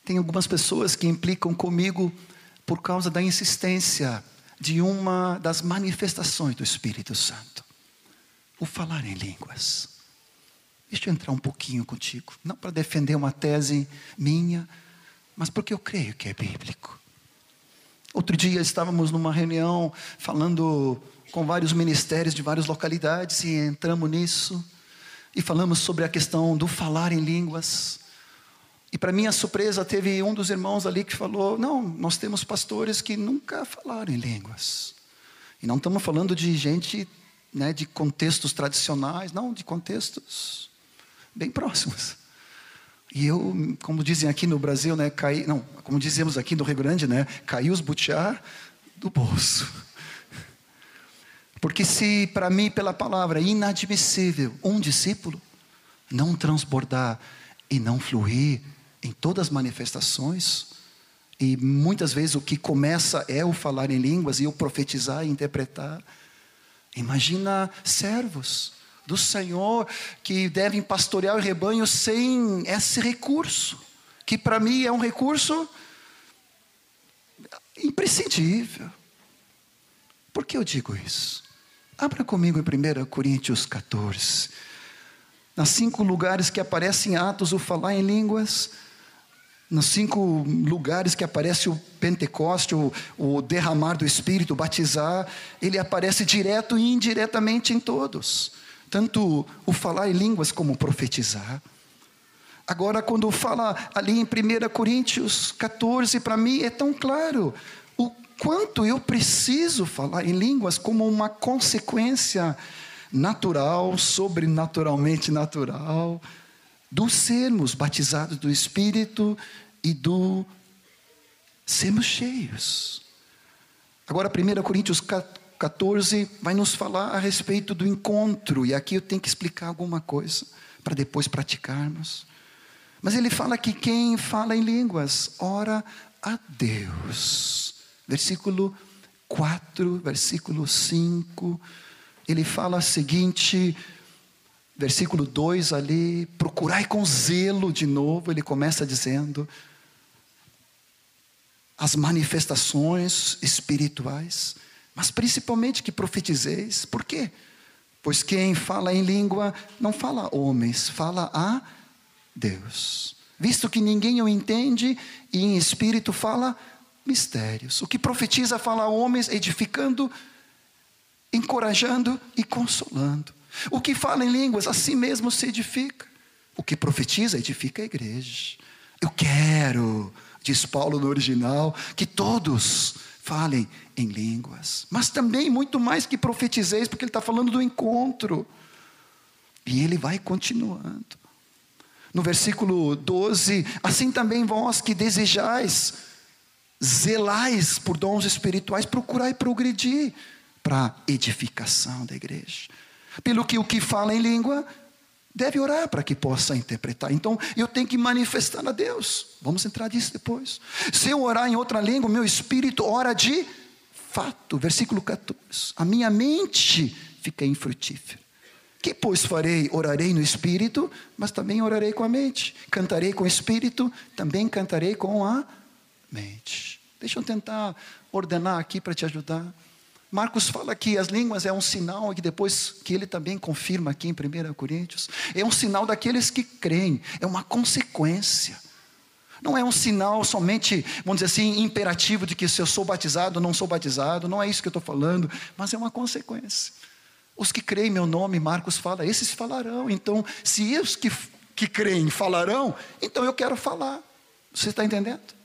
Tem algumas pessoas que implicam comigo por causa da insistência de uma das manifestações do Espírito Santo: o falar em línguas. Deixa eu entrar um pouquinho contigo, não para defender uma tese minha, mas porque eu creio que é bíblico. Outro dia estávamos numa reunião falando com vários ministérios de várias localidades e entramos nisso e falamos sobre a questão do falar em línguas. E para minha surpresa, teve um dos irmãos ali que falou: Não, nós temos pastores que nunca falaram em línguas. E não estamos falando de gente né, de contextos tradicionais, não, de contextos bem próximos. E eu, como dizem aqui no Brasil, né, caí, não, como dizemos aqui no Rio Grande, né, caiu os butiá do bolso. Porque se para mim, pela palavra, inadmissível um discípulo não transbordar e não fluir em todas as manifestações, e muitas vezes o que começa é o falar em línguas e o profetizar e interpretar. Imagina servos do Senhor que devem pastorear o rebanho sem esse recurso, que para mim é um recurso imprescindível. Por que eu digo isso? Abra comigo em 1 Coríntios 14. Nas cinco lugares que aparecem em Atos o falar em línguas, nos cinco lugares que aparece o Pentecoste, o, o, derramar do Espírito, batizar, ele aparece direto e indiretamente em todos. Tanto o falar em línguas como profetizar. Agora, quando fala ali em 1 Coríntios 14, para mim é tão claro o quanto eu preciso falar em línguas como uma consequência natural, sobrenaturalmente natural do sermos batizados do Espírito e do sermos cheios. Agora, 1 Coríntios 14 vai nos falar a respeito do encontro, e aqui eu tenho que explicar alguma coisa para depois praticarmos. Mas ele fala que quem fala em línguas ora a Deus. Versículo 4, versículo 5, ele fala o seguinte: versículo 2 ali, procurai com zelo de novo, ele começa dizendo, as manifestações espirituais, mas principalmente que profetizeis, por quê? Pois quem fala em língua não fala a homens, fala a Deus. Visto que ninguém o entende, e em espírito fala mistérios. O que profetiza fala a homens, edificando, encorajando e consolando. O que fala em línguas, assim mesmo se edifica. O que profetiza, edifica a igreja. Eu quero, diz Paulo no original, que todos falem em línguas. Mas também muito mais que profetizeis, porque ele está falando do encontro. E ele vai continuando. No versículo 12, assim também vós que desejais, zelais por dons espirituais, procurai progredir para a edificação da igreja. Pelo que o que fala em língua deve orar para que possa interpretar. Então, eu tenho que manifestar a Deus. Vamos entrar nisso depois. Se eu orar em outra língua, meu espírito ora de fato. Versículo 14. A minha mente fica infrutífera. Que pois farei? Orarei no espírito, mas também orarei com a mente. Cantarei com o espírito, também cantarei com a mente. Deixa eu tentar ordenar aqui para te ajudar. Marcos fala que as línguas é um sinal, e depois que ele também confirma aqui em 1 Coríntios, é um sinal daqueles que creem, é uma consequência. Não é um sinal somente, vamos dizer assim, imperativo de que se eu sou batizado ou não sou batizado, não é isso que eu estou falando, mas é uma consequência. Os que creem em meu nome, Marcos fala, esses falarão. Então, se os que, que creem falarão, então eu quero falar. Você está entendendo?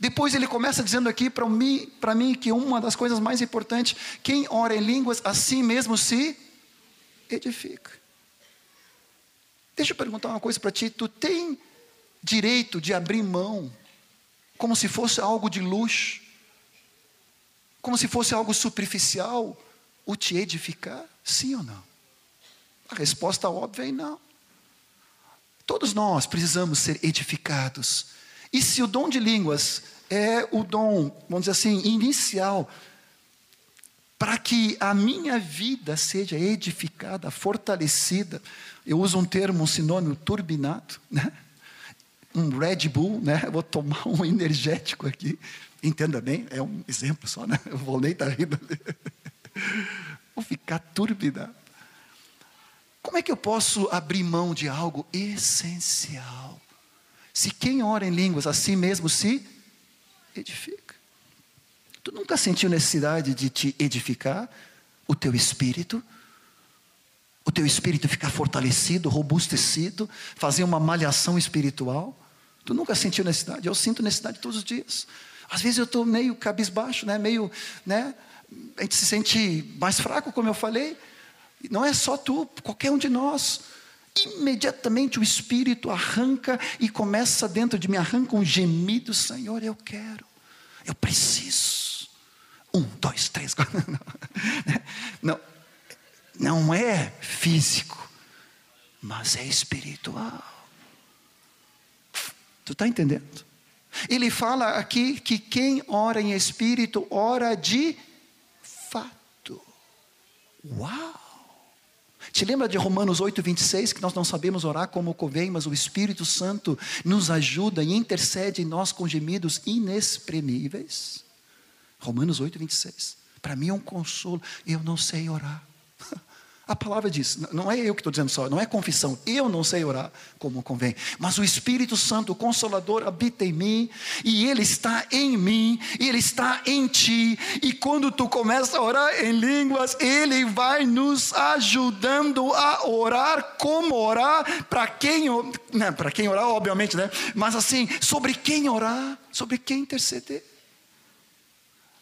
Depois ele começa dizendo aqui para mim, mim que uma das coisas mais importantes, quem ora em línguas assim mesmo se edifica. Deixa eu perguntar uma coisa para ti, tu tem direito de abrir mão como se fosse algo de luxo, como se fosse algo superficial, o te edificar? Sim ou não? A resposta óbvia é não. Todos nós precisamos ser edificados e se o dom de línguas é o dom, vamos dizer assim, inicial, para que a minha vida seja edificada, fortalecida, eu uso um termo, um sinônimo, turbinado, né? um Red Bull, né? Eu vou tomar um energético aqui, entenda bem, é um exemplo só, né? Eu vou nem estar tá rindo. Vou ficar turbinado. Como é que eu posso abrir mão de algo essencial? Se quem ora em línguas assim mesmo se edifica. Tu nunca sentiu necessidade de te edificar o teu espírito? O teu espírito ficar fortalecido, robustecido, fazer uma malhação espiritual? Tu nunca sentiu necessidade? Eu sinto necessidade todos os dias. Às vezes eu estou meio cabisbaixo, né? meio, né? A gente se sente mais fraco, como eu falei. Não é só tu, qualquer um de nós. Imediatamente o Espírito arranca e começa dentro de mim, arranca um gemido, Senhor, eu quero, eu preciso. Um, dois, três, quatro. Não, não é físico, mas é espiritual. Tu está entendendo? Ele fala aqui que quem ora em espírito, ora de fato. Uau! Te lembra de Romanos 8, 26, que nós não sabemos orar como convém, mas o Espírito Santo nos ajuda e intercede em nós com gemidos inexprimíveis? Romanos 8, 26. Para mim é um consolo. Eu não sei orar. A palavra diz, não é eu que estou dizendo só, não é confissão, eu não sei orar como convém, mas o Espírito Santo, o Consolador, habita em mim, e Ele está em mim, Ele está em ti, e quando tu começa a orar em línguas, Ele vai nos ajudando a orar, como orar, para quem, né, para quem orar, obviamente, né? mas assim, sobre quem orar, sobre quem interceder.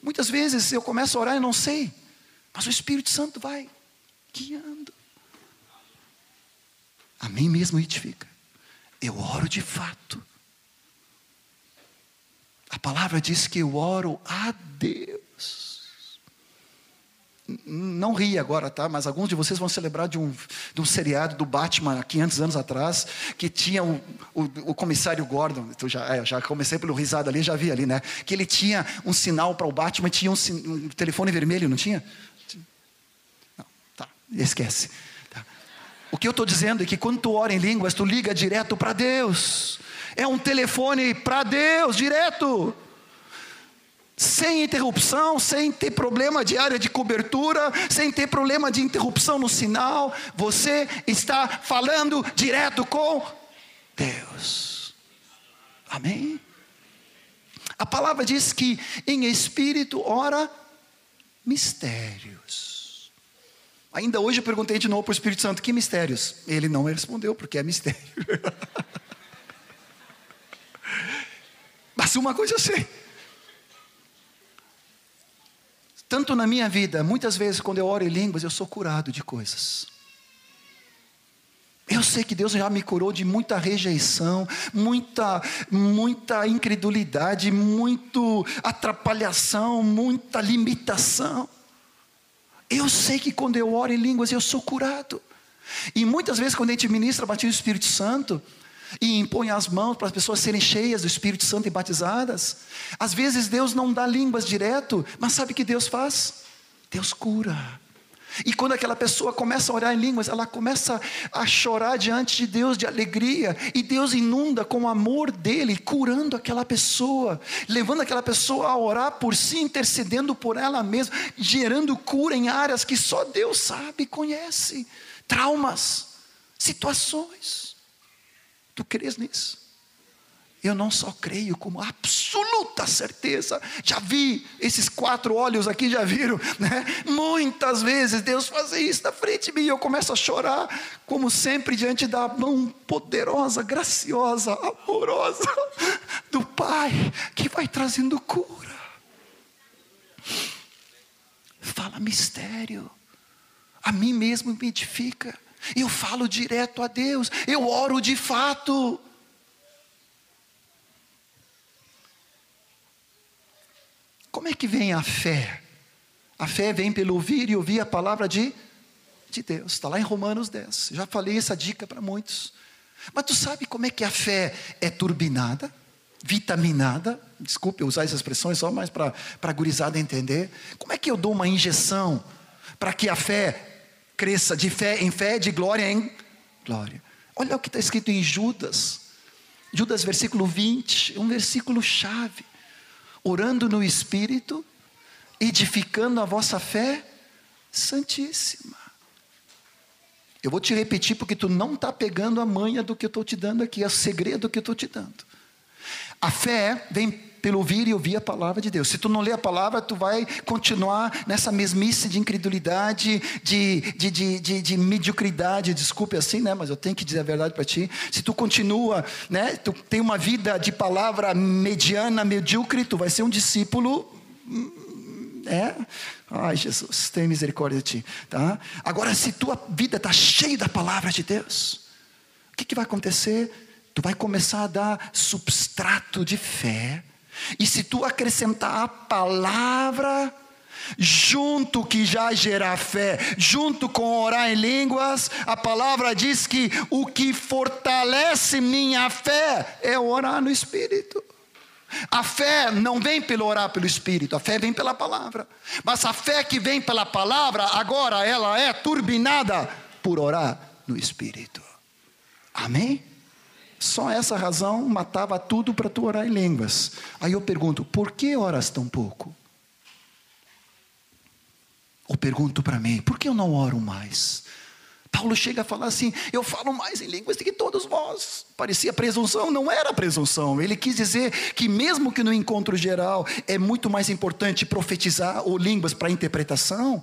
Muitas vezes eu começo a orar e não sei, mas o Espírito Santo vai guiando. A mim mesmo edifica. Eu oro de fato. A palavra diz que eu oro a Deus. Não ri agora, tá? Mas alguns de vocês vão se lembrar de um, de um seriado do Batman há 500 anos atrás, que tinha o, o, o comissário Gordon. Eu já, é, já comecei pelo risado ali, já vi ali, né? Que ele tinha um sinal para o Batman, tinha um, um telefone vermelho, não tinha? Esquece. Tá? O que eu estou dizendo é que quando tu ora em línguas, tu liga direto para Deus. É um telefone para Deus, direto. Sem interrupção, sem ter problema de área de cobertura, sem ter problema de interrupção no sinal, você está falando direto com Deus. Amém? A palavra diz que em espírito ora mistérios. Ainda hoje eu perguntei de novo para o Espírito Santo: que mistérios? Ele não respondeu, porque é mistério. Mas uma coisa eu sei. Tanto na minha vida, muitas vezes quando eu oro em línguas, eu sou curado de coisas. Eu sei que Deus já me curou de muita rejeição, muita, muita incredulidade, muito atrapalhação, muita limitação. Eu sei que quando eu oro em línguas eu sou curado. E muitas vezes, quando a gente ministra batismo do Espírito Santo, e impõe as mãos para as pessoas serem cheias do Espírito Santo e batizadas, às vezes Deus não dá línguas direto, mas sabe o que Deus faz? Deus cura. E quando aquela pessoa começa a orar em línguas, ela começa a chorar diante de Deus de alegria, e Deus inunda com o amor dele, curando aquela pessoa, levando aquela pessoa a orar por si, intercedendo por ela mesma, gerando cura em áreas que só Deus sabe conhece traumas, situações. Tu crês nisso? Eu não só creio, como absoluta certeza. Já vi esses quatro olhos aqui, já viram, né? Muitas vezes Deus faz isso na frente de mim e eu começo a chorar, como sempre, diante da mão poderosa, graciosa, amorosa do Pai, que vai trazendo cura. Fala mistério, a mim mesmo me edifica. Eu falo direto a Deus, eu oro de fato. Como é que vem a fé? A fé vem pelo ouvir e ouvir a palavra de, de Deus. Está lá em Romanos 10. Já falei essa dica para muitos. Mas tu sabe como é que a fé é turbinada, vitaminada? Desculpe usar essas expressões só mais para a gurizada entender. Como é que eu dou uma injeção para que a fé cresça de fé em fé, de glória em glória? Olha o que está escrito em Judas. Judas, versículo 20, um versículo chave orando no Espírito, edificando a vossa fé santíssima. Eu vou te repetir porque tu não está pegando a manha do que eu estou te dando aqui, é o segredo que eu estou te dando. A fé vem pelo ouvir e ouvir a palavra de Deus. Se tu não lê a palavra, tu vai continuar nessa mesmice de incredulidade, de, de, de, de, de mediocridade, desculpe assim, né? Mas eu tenho que dizer a verdade para ti. Se tu continua, né? Tu tem uma vida de palavra mediana, medíocre, tu vai ser um discípulo é? Ai, Jesus, tem misericórdia de ti, tá? Agora, se tua vida está cheia da palavra de Deus, que, que vai acontecer? Tu vai começar a dar substrato de fé. E se tu acrescentar a palavra, junto que já gerar fé, junto com orar em línguas, a palavra diz que o que fortalece minha fé é orar no Espírito. A fé não vem pelo orar pelo Espírito, a fé vem pela palavra. Mas a fé que vem pela palavra, agora ela é turbinada por orar no Espírito. Amém? Só essa razão matava tudo para tu orar em línguas. Aí eu pergunto: por que oras tão pouco? Ou pergunto para mim: por que eu não oro mais? Paulo chega a falar assim: eu falo mais em línguas do que todos vós. Parecia presunção, não era presunção. Ele quis dizer que, mesmo que no encontro geral é muito mais importante profetizar ou línguas para interpretação,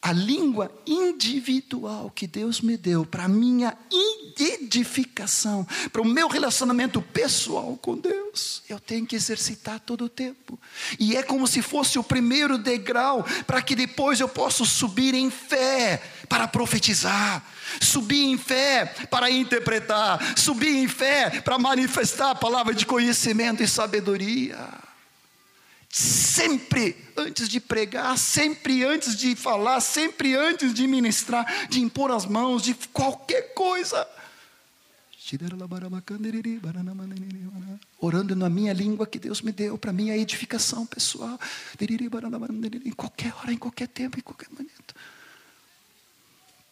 a língua individual que Deus me deu para a minha edificação, para o meu relacionamento pessoal com Deus, eu tenho que exercitar todo o tempo. E é como se fosse o primeiro degrau para que depois eu possa subir em fé para profetizar, subir em fé para interpretar, subir em fé para manifestar a palavra de conhecimento e sabedoria sempre antes de pregar, sempre antes de falar, sempre antes de ministrar, de impor as mãos, de qualquer coisa. Orando na minha língua que Deus me deu para minha edificação pessoal. Em qualquer hora, em qualquer tempo, em qualquer momento.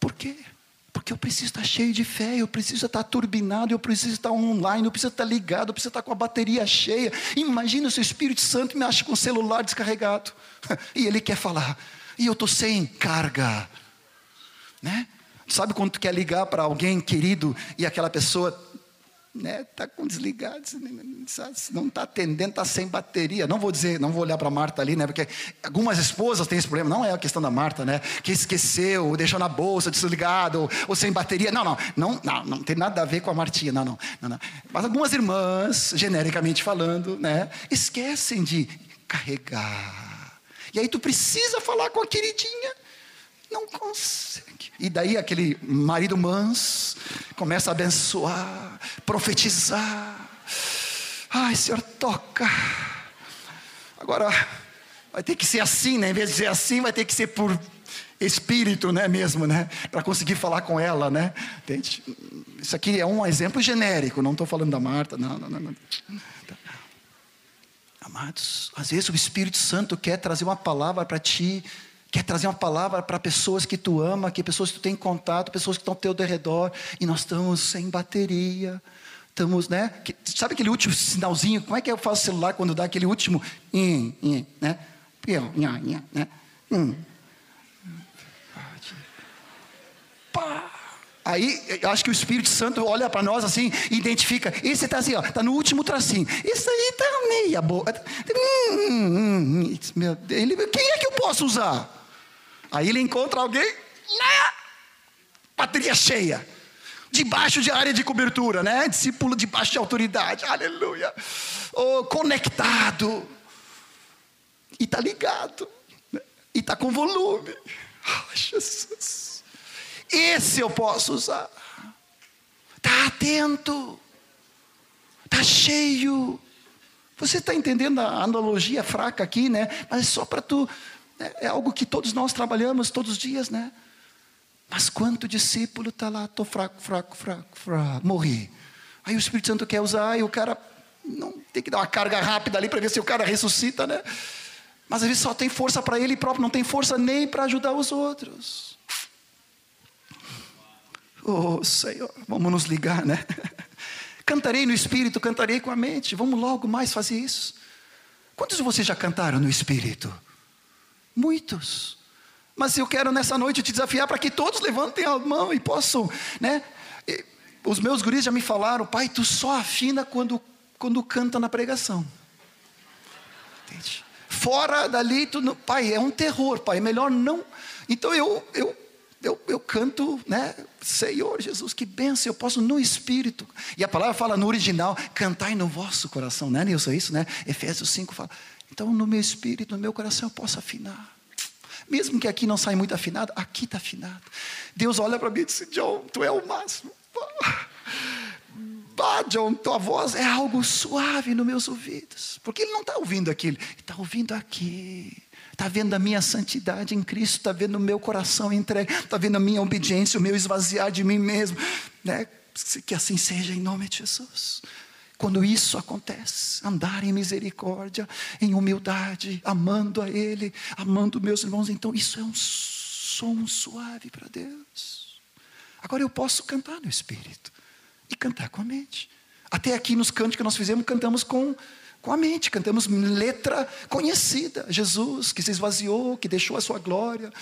Por quê? Porque eu preciso estar cheio de fé, eu preciso estar turbinado, eu preciso estar online, eu preciso estar ligado, eu preciso estar com a bateria cheia. Imagina se o Espírito Santo me acha com o celular descarregado e ele quer falar, e eu estou sem carga. Né? Sabe quando tu quer ligar para alguém querido e aquela pessoa né, tá com desligado, não está atendendo, está sem bateria. Não vou dizer, não vou olhar para a Marta ali, né, porque algumas esposas têm esse problema. Não é a questão da Marta, né, que esqueceu, deixou na bolsa, desligado, ou, ou sem bateria. Não, não, não, não, não tem nada a ver com a Martinha, não, não, não, não. Mas algumas irmãs, genericamente falando, né, esquecem de carregar. E aí tu precisa falar com a queridinha não consegue. E daí aquele marido manso começa a abençoar, profetizar. Ai, Senhor, toca. Agora, vai ter que ser assim, né? Em vez de ser assim, vai ter que ser por espírito, né? Mesmo, né? Para conseguir falar com ela, né? Entende? Isso aqui é um exemplo genérico, não estou falando da Marta, não, não, não. não. Amados, às vezes o Espírito Santo quer trazer uma palavra para ti quer trazer uma palavra para pessoas que tu ama, que pessoas que tu tem contato, pessoas que estão ao teu derredor, e nós estamos sem bateria. Estamos, né? Sabe aquele último sinalzinho? Como é que eu faço o celular quando dá aquele último né? né? Hum. Aí, acho que o Espírito Santo olha para nós assim, identifica. Esse está assim, está no último tracinho. Esse aí está meia boa. Hum, hum, hum. Meu, ele, quem é que eu posso usar? Aí ele encontra alguém lá, bateria cheia, debaixo de área de cobertura, né? Discípulo debaixo de autoridade, aleluia. Oh, conectado, e está ligado, né? e está com volume. Oh, Jesus, esse eu posso usar. Está atento, está cheio. Você está entendendo a analogia fraca aqui, né? Mas só para tu é, é algo que todos nós trabalhamos todos os dias, né? Mas quanto discípulo está lá, estou fraco, fraco, fraco, fraco, morri. Aí o Espírito Santo quer usar e o cara não tem que dar uma carga rápida ali para ver se o cara ressuscita, né? Mas às vezes só tem força para ele próprio, não tem força nem para ajudar os outros. Oh Senhor, vamos nos ligar, né? Cantarei no Espírito, cantarei com a mente. Vamos logo mais fazer isso. Quantos de vocês já cantaram no Espírito? Muitos. Mas eu quero nessa noite te desafiar para que todos levantem a mão e possam, né? Os meus guris já me falaram, pai, tu só afina quando, quando canta na pregação. Entende? Fora dali, tu não, pai, é um terror, pai, é melhor não. Então eu, eu, eu, eu canto, né? Senhor Jesus, que benção, eu posso no espírito. E a palavra fala no original, cantai no vosso coração, né, Nilson? É isso, né? Efésios 5 fala. Então, no meu espírito, no meu coração, eu posso afinar. Mesmo que aqui não saia muito afinado, aqui está afinado. Deus olha para mim e diz: John, tu é o máximo. falar, John, tua voz é algo suave nos meus ouvidos. Porque ele não está ouvindo aquilo, ele está ouvindo aqui. Está vendo a minha santidade em Cristo, está vendo o meu coração entregue, está vendo a minha obediência, o meu esvaziar de mim mesmo. Né? Que assim seja em nome de Jesus. Quando isso acontece, andar em misericórdia, em humildade, amando a Ele, amando meus irmãos, então isso é um som suave para Deus. Agora eu posso cantar no Espírito e cantar com a mente. Até aqui nos cantos que nós fizemos, cantamos com com a mente, cantamos letra conhecida. Jesus que se esvaziou, que deixou a sua glória.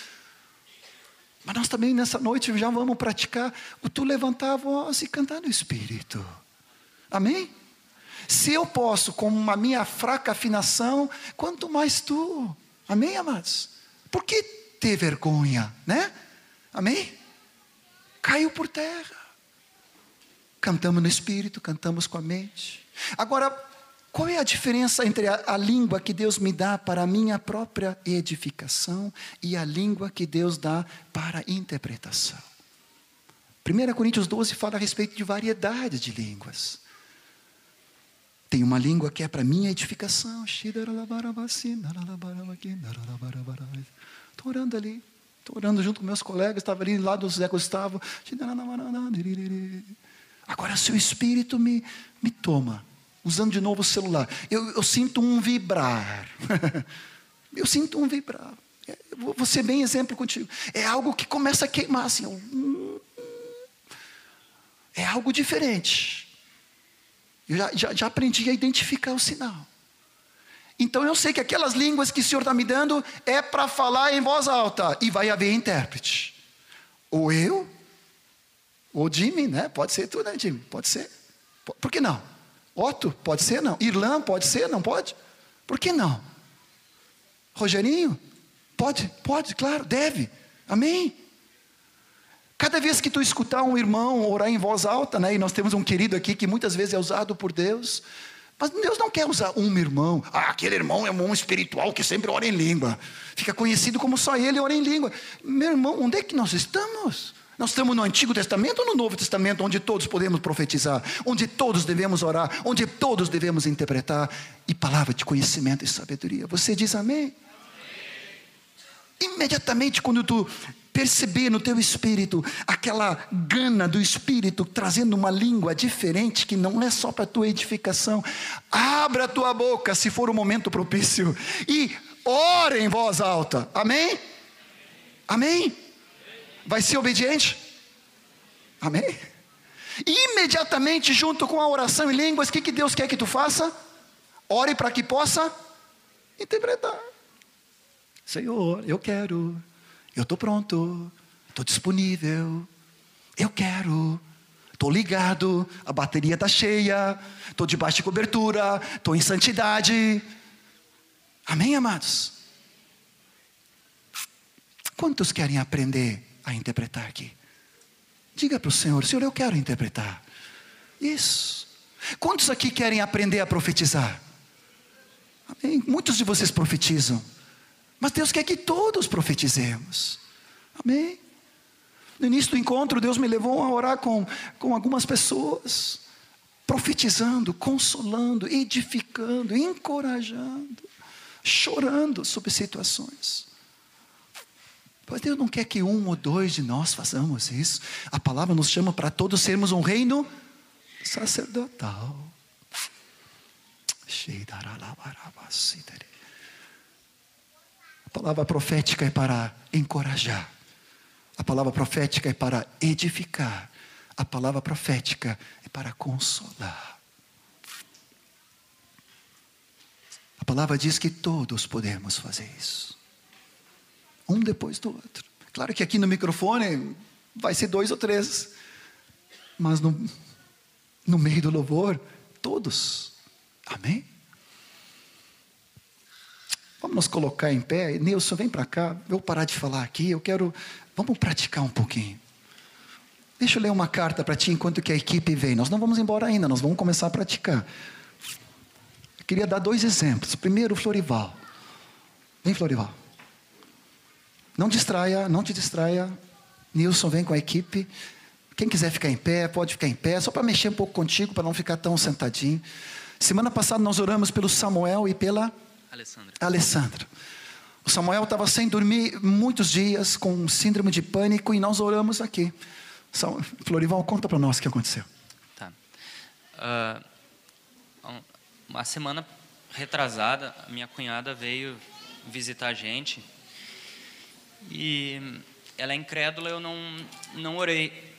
Mas nós também nessa noite já vamos praticar o tu levantar a voz e cantar no Espírito. Amém? Se eu posso, com a minha fraca afinação, quanto mais tu. Amém, amados? Por que ter vergonha, né? Amém? Caiu por terra. Cantamos no Espírito, cantamos com a mente. Agora, qual é a diferença entre a, a, língua que Deus me dá para a minha própria edificação e a língua que Deus dá para a interpretação? 1 Coríntios 12 fala a respeito de variedade de línguas. Tem uma língua que é para minha edificação. Estou orando ali. Estou orando junto com meus colegas. Estava ali lá do Zé Gustavo. Agora, se o Espírito me, me toma usando de novo o celular, eu, eu sinto um vibrar. eu sinto um vibrar. É, vou ser bem exemplo contigo. É algo que começa a queimar assim. É algo diferente. Eu já, já, já aprendi a identificar o sinal. Então eu sei que aquelas línguas que o Senhor está me dando é para falar em voz alta e vai haver intérprete. Ou eu, ou Jimmy, né? Pode ser tu, né, Jimmy? Pode ser. Por que não? Otto, pode ser não. Irlã, pode ser, não pode? Por que não? Rogerinho? Pode, pode, claro, deve. Amém? Cada vez que tu escutar um irmão orar em voz alta, né? E nós temos um querido aqui que muitas vezes é usado por Deus. Mas Deus não quer usar um irmão. Ah, aquele irmão é um espiritual que sempre ora em língua. Fica conhecido como só ele ora em língua. Meu irmão, onde é que nós estamos? Nós estamos no Antigo Testamento ou no Novo Testamento, onde todos podemos profetizar, onde todos devemos orar, onde todos devemos interpretar, e palavra de conhecimento e sabedoria. Você diz amém? Imediatamente quando tu perceber no teu espírito aquela gana do espírito trazendo uma língua diferente que não é só para tua edificação, abra a tua boca se for o momento propício e ore em voz alta. Amém? Amém? Vai ser obediente? Amém? Imediatamente, junto com a oração em línguas, o que, que Deus quer que tu faça? Ore para que possa interpretar. Senhor, eu quero, eu estou pronto, estou disponível, eu quero, estou ligado, a bateria está cheia, estou debaixo de cobertura, estou em santidade. Amém, amados? Quantos querem aprender a interpretar aqui. Diga para o Senhor: Senhor, eu quero interpretar. Isso. Quantos aqui querem aprender a profetizar? Amém. Muitos de vocês profetizam. Mas Deus quer que todos profetizemos. Amém. No início do encontro, Deus me levou a orar com, com algumas pessoas, profetizando, consolando, edificando, encorajando, chorando sobre situações. Pois Deus não quer que um ou dois de nós façamos isso. A palavra nos chama para todos sermos um reino sacerdotal. A palavra profética é para encorajar. A palavra profética é para edificar. A palavra profética é para consolar. A palavra diz que todos podemos fazer isso um depois do outro. Claro que aqui no microfone vai ser dois ou três, mas no, no meio do louvor, todos. Amém? Vamos nos colocar em pé. Nilson, vem para cá. Eu vou parar de falar aqui. Eu quero. Vamos praticar um pouquinho. Deixa eu ler uma carta para ti enquanto que a equipe vem. Nós não vamos embora ainda, nós vamos começar a praticar. Eu queria dar dois exemplos. Primeiro, Florival. Vem, Florival. Não distraia, não te distraia. Nilson vem com a equipe. Quem quiser ficar em pé, pode ficar em pé, só para mexer um pouco contigo, para não ficar tão sentadinho. Semana passada nós oramos pelo Samuel e pela Alessandra. Alessandra. O Samuel estava sem dormir muitos dias, com síndrome de pânico, e nós oramos aqui. Florival, conta para nós o que aconteceu. Tá. Uh, uma semana retrasada, minha cunhada veio visitar a gente e ela é incrédula, eu não, não orei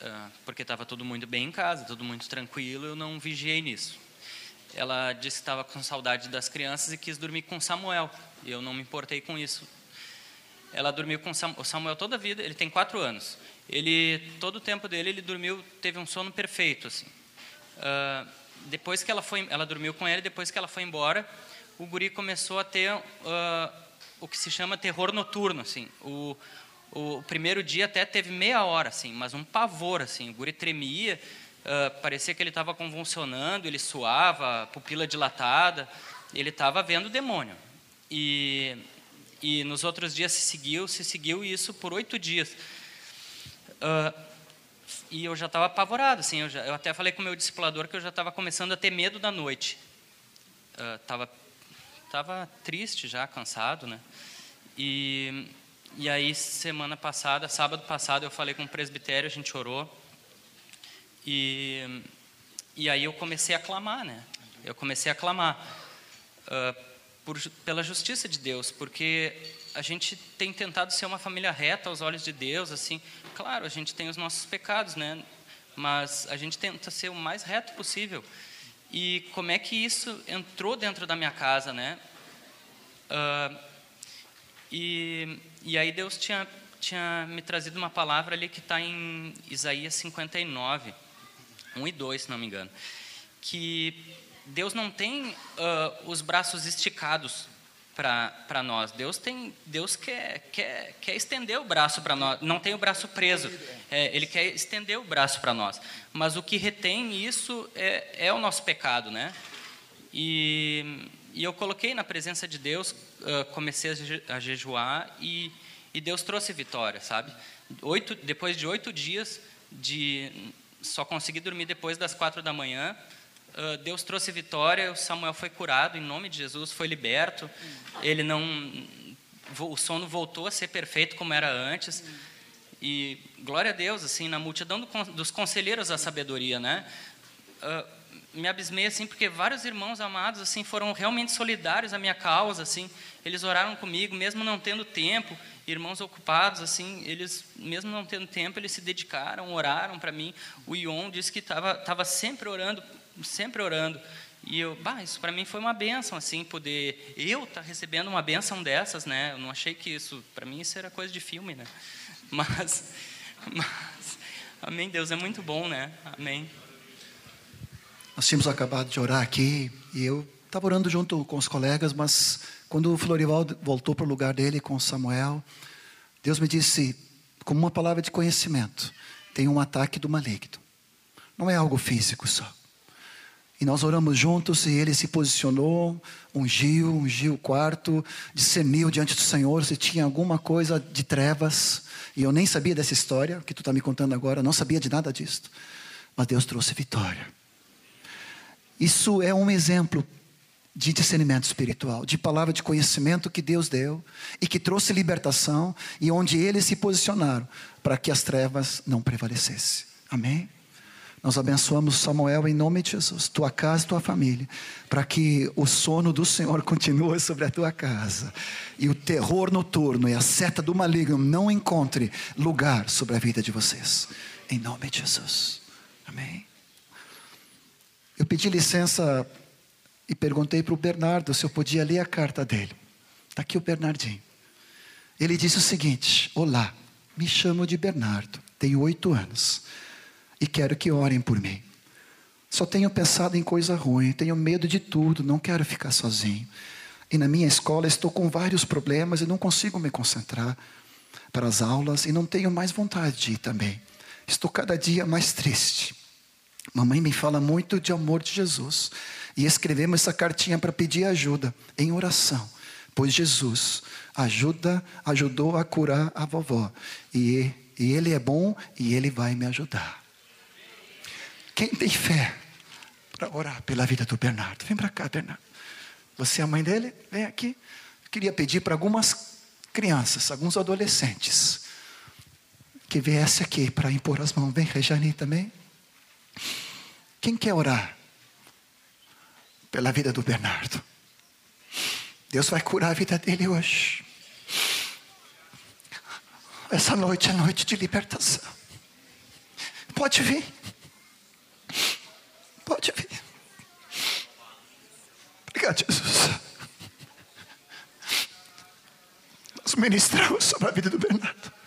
ah, porque estava tudo muito bem em casa, tudo muito tranquilo, eu não vigiei nisso. Ela disse que estava com saudade das crianças e quis dormir com Samuel, e eu não me importei com isso. Ela dormiu com o Samuel toda a vida, ele tem quatro anos. Ele, todo o tempo dele, ele dormiu, teve um sono perfeito, assim. Uh, depois que ela foi, ela dormiu com ele, depois que ela foi embora, o guri começou a ter uh, o que se chama terror noturno, assim. O, o primeiro dia até teve meia hora, assim, mas um pavor, assim. O guri tremia, uh, parecia que ele estava convulsionando, ele suava, pupila dilatada. Ele estava vendo o demônio. E, e nos outros dias se seguiu, se seguiu isso por oito dias. Uh, e eu já estava apavorado, assim. Eu, já, eu, até falei com o meu discipulador que eu já estava começando a ter medo da noite. Estava uh, tava triste já, cansado, né? E e aí, semana passada, sábado passado, eu falei com o presbitério, a gente orou. E, e aí eu comecei a clamar, né? Eu comecei a clamar uh, por, pela justiça de Deus, porque a gente tem tentado ser uma família reta aos olhos de Deus, assim. Claro, a gente tem os nossos pecados, né? Mas a gente tenta ser o mais reto possível. E como é que isso entrou dentro da minha casa, né? Uh, e, e aí Deus tinha, tinha me trazido uma palavra ali que está em Isaías 59, 1 e 2, se não me engano. Que Deus não tem uh, os braços esticados para nós. Deus tem, Deus quer, quer, quer estender o braço para nós. Não tem o braço preso. É, ele quer estender o braço para nós. Mas o que retém isso é, é o nosso pecado, né? E e eu coloquei na presença de Deus, uh, comecei a jejuar e, e Deus trouxe vitória, sabe? Oito, depois de oito dias de só conseguir dormir depois das quatro da manhã, uh, Deus trouxe vitória. O Samuel foi curado em nome de Jesus, foi liberto. Ele não, o sono voltou a ser perfeito como era antes. E glória a Deus, assim, na multidão dos conselheiros da sabedoria, né? Uh, me abismei assim porque vários irmãos amados assim foram realmente solidários à minha causa assim eles oraram comigo mesmo não tendo tempo irmãos ocupados assim eles mesmo não tendo tempo eles se dedicaram oraram para mim. O Ion disse que estava tava sempre orando sempre orando. E eu bah, isso para mim foi uma benção assim poder eu estar tá recebendo uma benção dessas né? Eu não achei que isso para mim isso era coisa de filme né? Mas mas amém Deus é muito bom né? Amém. Nós tínhamos acabado de orar aqui e eu estava orando junto com os colegas, mas quando o Florival voltou para o lugar dele com Samuel, Deus me disse, como uma palavra de conhecimento, tem um ataque do maligno. Não é algo físico só. E nós oramos juntos e ele se posicionou, ungiu, ungiu o quarto, discerniu diante do Senhor se tinha alguma coisa de trevas. E eu nem sabia dessa história que tu está me contando agora, não sabia de nada disso. Mas Deus trouxe vitória. Isso é um exemplo de discernimento espiritual, de palavra de conhecimento que Deus deu e que trouxe libertação e onde eles se posicionaram para que as trevas não prevalecessem. Amém? Nós abençoamos Samuel em nome de Jesus, tua casa e tua família, para que o sono do Senhor continue sobre a tua casa e o terror noturno e a seta do maligno não encontre lugar sobre a vida de vocês. Em nome de Jesus. Amém. Eu pedi licença e perguntei para o Bernardo se eu podia ler a carta dele. Está aqui o Bernardinho. Ele disse o seguinte: Olá, me chamo de Bernardo, tenho oito anos e quero que orem por mim. Só tenho pensado em coisa ruim, tenho medo de tudo, não quero ficar sozinho. E na minha escola estou com vários problemas e não consigo me concentrar para as aulas e não tenho mais vontade de ir também. Estou cada dia mais triste. Mamãe me fala muito de amor de Jesus. E escrevemos essa cartinha para pedir ajuda em oração. Pois Jesus ajuda, ajudou a curar a vovó. E E Ele é bom e Ele vai me ajudar. Quem tem fé para orar pela vida do Bernardo? Vem para cá, Bernardo. Você é a mãe dele? Vem aqui. Eu queria pedir para algumas crianças, alguns adolescentes, que viesse aqui para impor as mãos. Vem, Rejane também. Quem quer orar pela vida do Bernardo? Deus vai curar a vida dele hoje. Essa noite é noite de libertação. Pode vir. Pode vir. Obrigado, Jesus. Nós ministramos sobre a vida do Bernardo.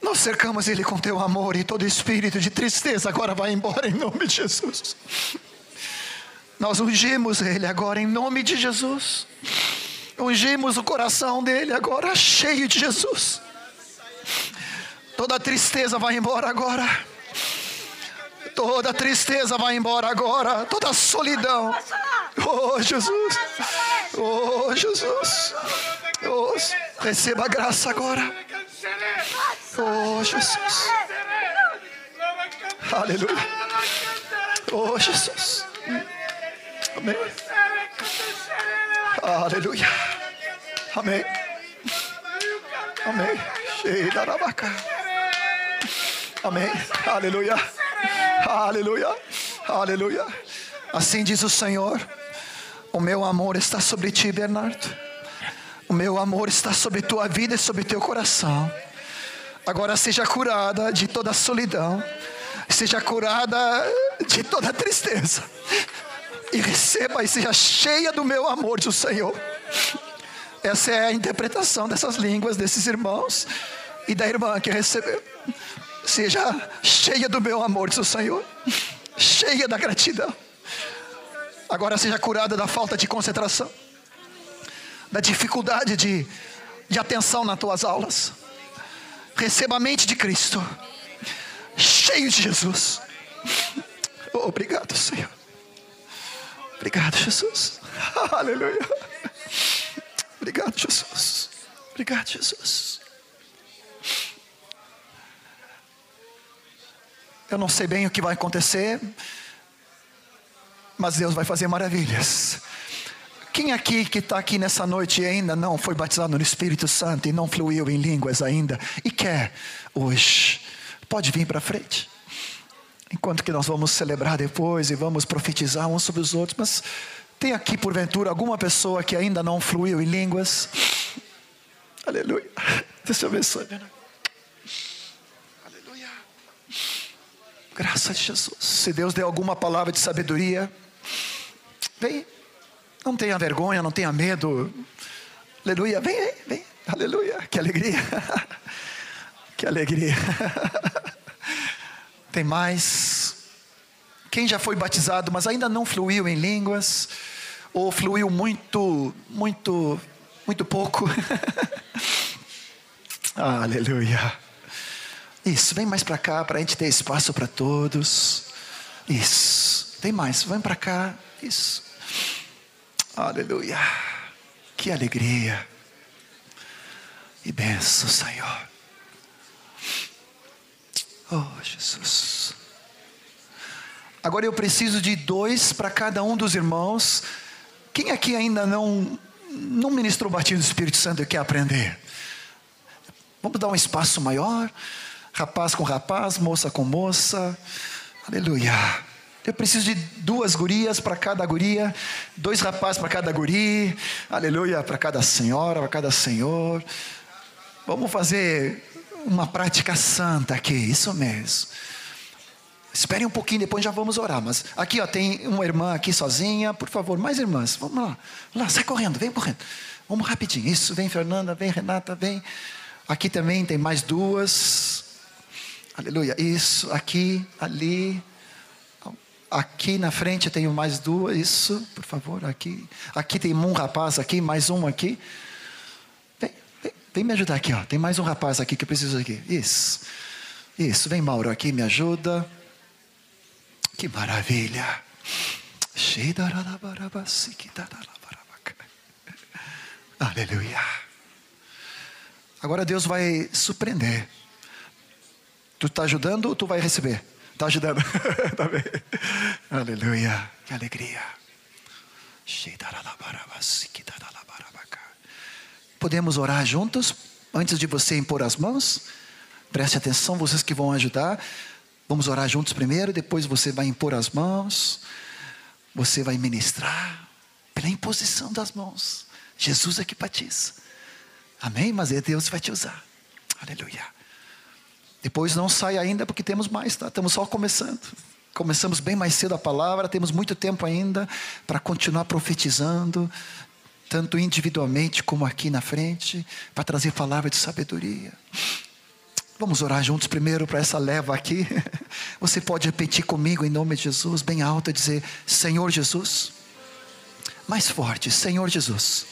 Nós cercamos ele com teu amor e todo espírito de tristeza agora vai embora em nome de Jesus. Nós ungimos ele agora em nome de Jesus. Ungimos o coração dele agora cheio de Jesus. Toda tristeza vai embora agora. Toda tristeza vai embora agora. Toda solidão. Oh Jesus. Oh Jesus. Oh, receba a graça agora. Oh Jesus. Aleluia. Oh Jesus. Amém. Aleluia. Amém. Amém. Amém. Aleluia. Aleluia. Aleluia. Assim diz o Senhor: O meu amor está sobre ti, Bernardo. O meu amor está sobre tua vida e sobre teu coração. Agora seja curada de toda solidão, seja curada de toda tristeza, e receba e seja cheia do meu amor, diz o Senhor. Essa é a interpretação dessas línguas desses irmãos e da irmã que recebeu. Seja cheia do meu amor, diz o Senhor, cheia da gratidão. Agora seja curada da falta de concentração, da dificuldade de, de atenção nas tuas aulas. Receba a mente de Cristo, cheio de Jesus. Oh, obrigado, Senhor. Obrigado, Jesus. Aleluia. Obrigado, Jesus. Obrigado, Jesus. Eu não sei bem o que vai acontecer, mas Deus vai fazer maravilhas. Quem aqui que está aqui nessa noite ainda não foi batizado no Espírito Santo e não fluiu em línguas ainda e quer hoje, pode vir para frente. Enquanto que nós vamos celebrar depois e vamos profetizar uns sobre os outros, mas tem aqui porventura alguma pessoa que ainda não fluiu em línguas? Aleluia. Deus te abençoe. Aleluia. Graças a Jesus. Se Deus deu alguma palavra de sabedoria, vem. Não tenha vergonha, não tenha medo. Aleluia. Vem, vem. Aleluia. Que alegria. Que alegria. Tem mais? Quem já foi batizado, mas ainda não fluiu em línguas, ou fluiu muito, muito, muito pouco? Aleluia. Isso, vem mais para cá para a gente ter espaço para todos. Isso, tem mais, vem para cá. Isso. Aleluia. Que alegria. E benção, Senhor. Oh, Jesus. Agora eu preciso de dois para cada um dos irmãos. Quem aqui ainda não, não ministrou o batismo do Espírito Santo e quer aprender? Vamos dar um espaço maior? Rapaz com rapaz, moça com moça. Aleluia. Eu preciso de duas gurias para cada guria, dois rapazes para cada guri, aleluia, para cada senhora, para cada senhor. Vamos fazer uma prática santa aqui, isso mesmo. Esperem um pouquinho, depois já vamos orar. Mas aqui ó, tem uma irmã aqui sozinha, por favor, mais irmãs, vamos lá. Lá, sai correndo, vem correndo. Vamos rapidinho. Isso, vem Fernanda, vem Renata, vem. Aqui também tem mais duas. Aleluia. Isso, aqui, ali. Aqui na frente eu tenho mais duas. Isso, por favor, aqui. Aqui tem um rapaz aqui, mais um aqui. Vem me ajudar aqui, ó. Tem mais um rapaz aqui que eu preciso aqui. Isso. Isso. Vem, Mauro, aqui, me ajuda. Que maravilha. Aleluia. Agora Deus vai surpreender. Tu está ajudando ou tu vai receber? Está ajudando. tá bem. Aleluia. Que alegria. Podemos orar juntos antes de você impor as mãos? Preste atenção, vocês que vão ajudar. Vamos orar juntos primeiro, depois você vai impor as mãos. Você vai ministrar pela imposição das mãos. Jesus é que batiza. Amém? Mas é Deus que vai te usar. Aleluia. Depois não sai ainda porque temos mais, tá? Estamos só começando. Começamos bem mais cedo a palavra, temos muito tempo ainda para continuar profetizando, tanto individualmente como aqui na frente, para trazer palavra de sabedoria. Vamos orar juntos primeiro para essa leva aqui. Você pode repetir comigo em nome de Jesus, bem alto, dizer: Senhor Jesus. Mais forte, Senhor Jesus.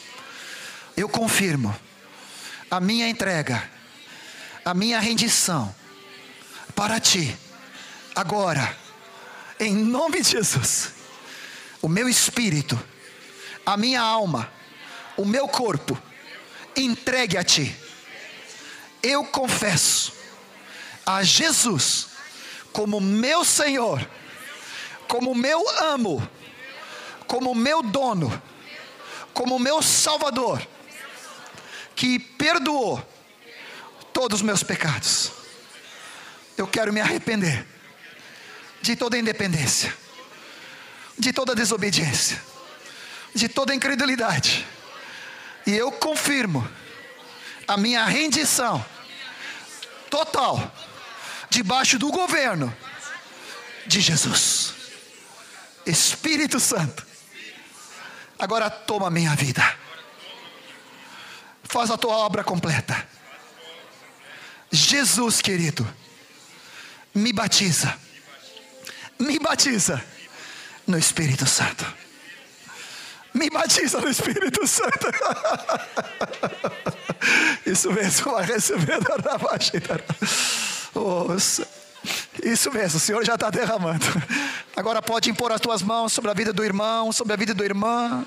Eu confirmo a minha entrega, a minha rendição para ti, agora em nome de Jesus, o meu espírito, a minha alma, o meu corpo, entregue a Ti. Eu confesso a Jesus como meu Senhor, como meu amo, como meu dono, como meu Salvador, que perdoou todos os meus pecados. Eu quero me arrepender de toda independência, de toda desobediência, de toda incredulidade. E eu confirmo a minha rendição total debaixo do governo de Jesus. Espírito Santo, agora toma a minha vida. Faz a tua obra completa. Jesus querido, me batiza me batiza no Espírito Santo. Me batiza no Espírito Santo. Isso mesmo, vai receber da Rabachita. Isso mesmo, o Senhor já está derramando. Agora pode impor as tuas mãos sobre a vida do irmão, sobre a vida do irmã.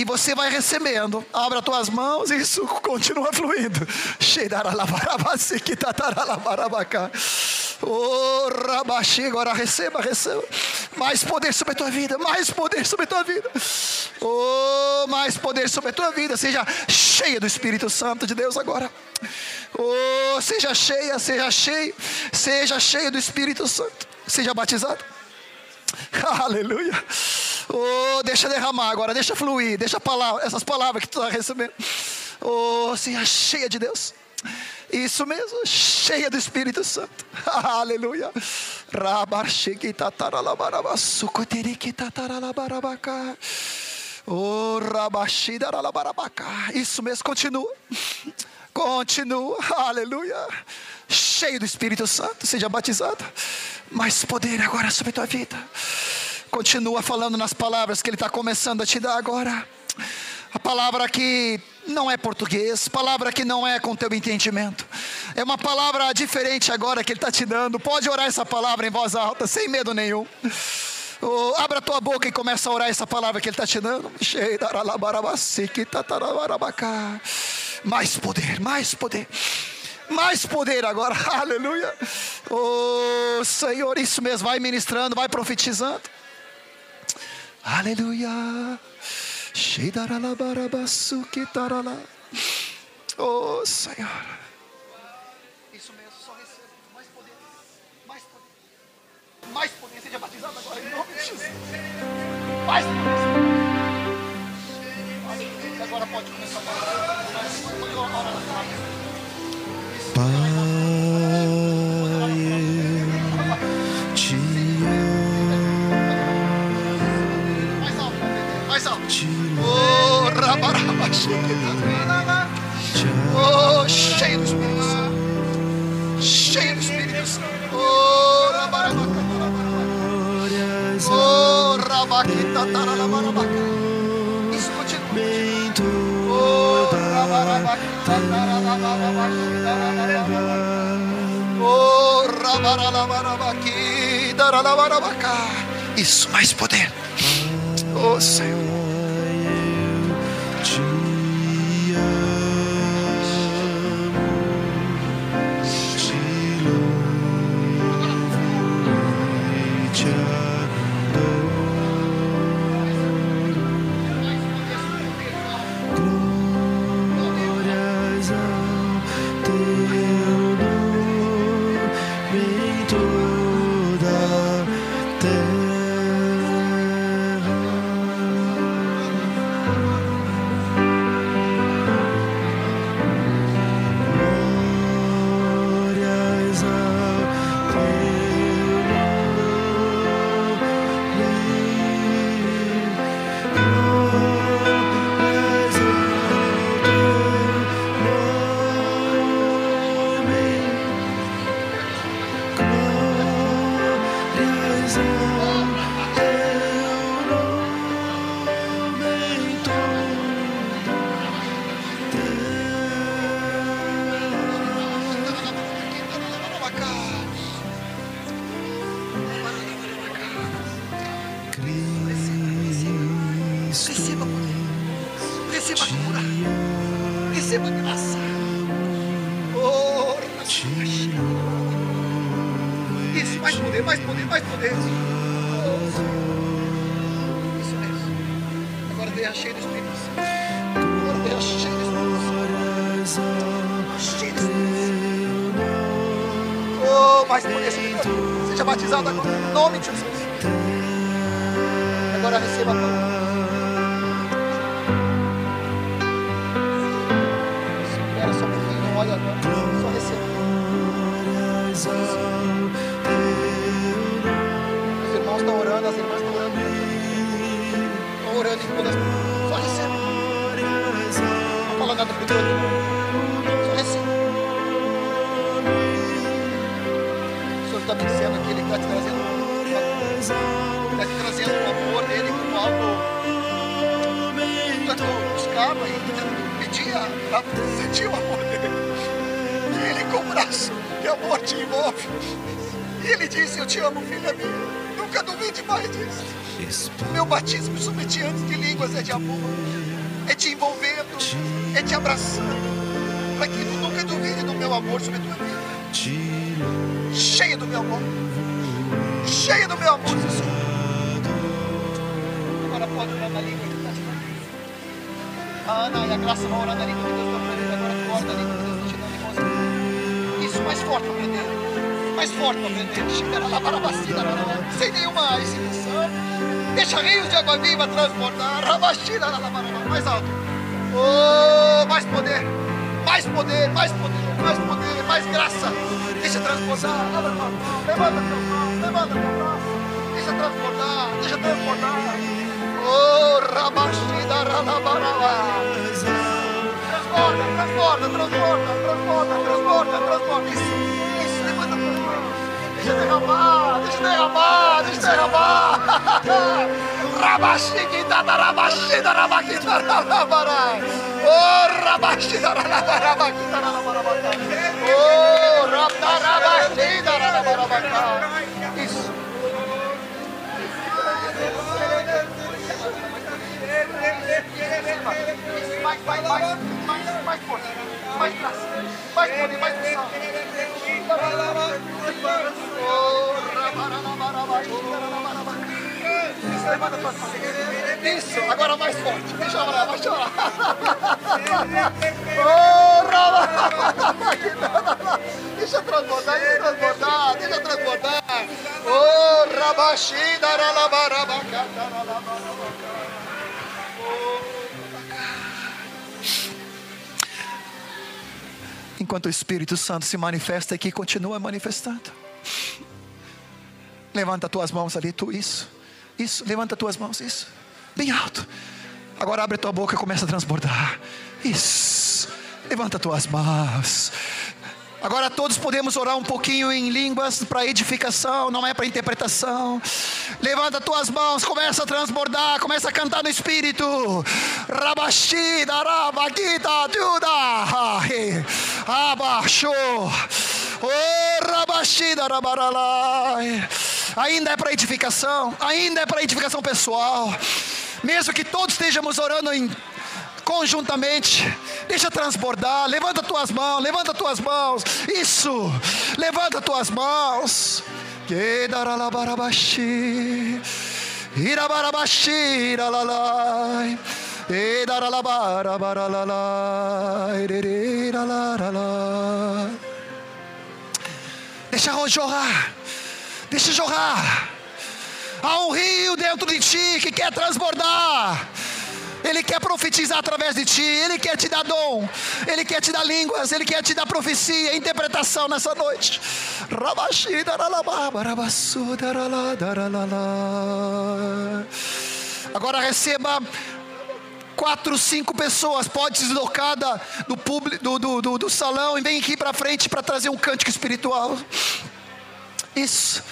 E você vai recebendo. Abra as tuas mãos e isso continua fluindo. Oh, agora receba, receba. Mais poder sobre a tua vida, mais poder sobre a tua vida. Oh, mais poder sobre a tua vida. Seja cheia do Espírito Santo de Deus agora. Oh, seja cheia, seja cheio, seja cheia do Espírito Santo. Seja batizado. Aleluia. Oh, deixa derramar agora, deixa fluir, deixa palavra, essas palavras que tu está recebendo. Oh, seja cheia de Deus. Isso mesmo, cheia do Espírito Santo. Aleluia. Oh, Isso mesmo, continua. Continua. Aleluia. Cheio do Espírito Santo, seja batizado. Mais poder agora sobre a tua vida. Continua falando nas palavras que Ele está começando a te dar agora. A palavra que não é português, palavra que não é com teu entendimento. É uma palavra diferente agora que Ele está te dando. Pode orar essa palavra em voz alta, sem medo nenhum. Oh, abra tua boca e começa a orar essa palavra que Ele está te dando. Mais poder, mais poder. Mais poder agora, aleluia. Oh Senhor, isso mesmo, vai ministrando, vai profetizando. Aleluia. Oh, Senhor. Isso mesmo, só receba mais poder. Mais poder. Mais poder. Seja batizado agora em nome de Jesus. Mais poder. Agora pode começar a Pai. Oh, cheio do Espírito Santo. Cheio do Espírito Santo. Oh, Oh, rabaquita, taralabarabacá. Isso continua. Oh, Oh. Isso, mais poder. Oh, Senhor. A a Graça vão orar na língua que Deus fazendo. Agora tu ora na língua que Deus dando em você. Isso, mais forte para aprender. Mais forte para aprender. Chegará lá para a vacina, sem nenhuma exibição. Deixa rios de água viva transbordar. Rabachina, mais alto. Oh, mais poder. Mais poder, mais poder, mais poder, mais graça. Deixa transbordar. Abra tua mão, levanta tua mão, levanta teu braço. Deixa transbordar, deixa transbordar. Transborda, transborda, transborda, transborda, transborda, transborda. Isso, isso, levanta mão. Deixa derramar, deixa derramar, deixa derramar. Rabashida, Rabashida, Rabakita, Rabara. Oh, Rabashida, Rabakita, Rabara. Oh, Rabashida, Rabara. Mais, mais, mais, mais, mais mais graça, mais poder, mais Isso. Isso, agora mais forte. Deixa eu orar, deixa transbordar, deixa transbordar, deixa transbordar. Oh, rabashida, ralabarabacata, ralabarabacata. Enquanto o Espírito Santo se manifesta aqui, continua manifestando. Levanta tuas mãos ali, tu, isso. Isso, levanta tuas mãos, isso. Bem alto. Agora abre tua boca e começa a transbordar. Isso. Levanta tuas mãos. Agora todos podemos orar um pouquinho em línguas para edificação, não é para interpretação. Levanta tuas mãos, começa a transbordar, começa a cantar no espírito. Rabashida, rabagita, juda. Abaixou. Oh, rabashida, rabaralai. Ainda é para edificação, ainda é para edificação pessoal. Mesmo que todos estejamos orando em conjuntamente. Deixa transbordar. Levanta tuas mãos, levanta tuas mãos. Isso. Levanta tuas mãos. Que daralabarabashi. Irabarabashi, iralalai. E daralabarabaralai. Deixa jorrar. Deixa jorrar. Há um rio dentro de ti que quer transbordar. Ele quer profetizar através de ti, Ele quer te dar dom, Ele quer te dar línguas, Ele quer te dar profecia, interpretação nessa noite. Agora receba quatro, cinco pessoas, pode se deslocar do, público, do, do, do, do salão e vem aqui para frente para trazer um cântico espiritual. Isso.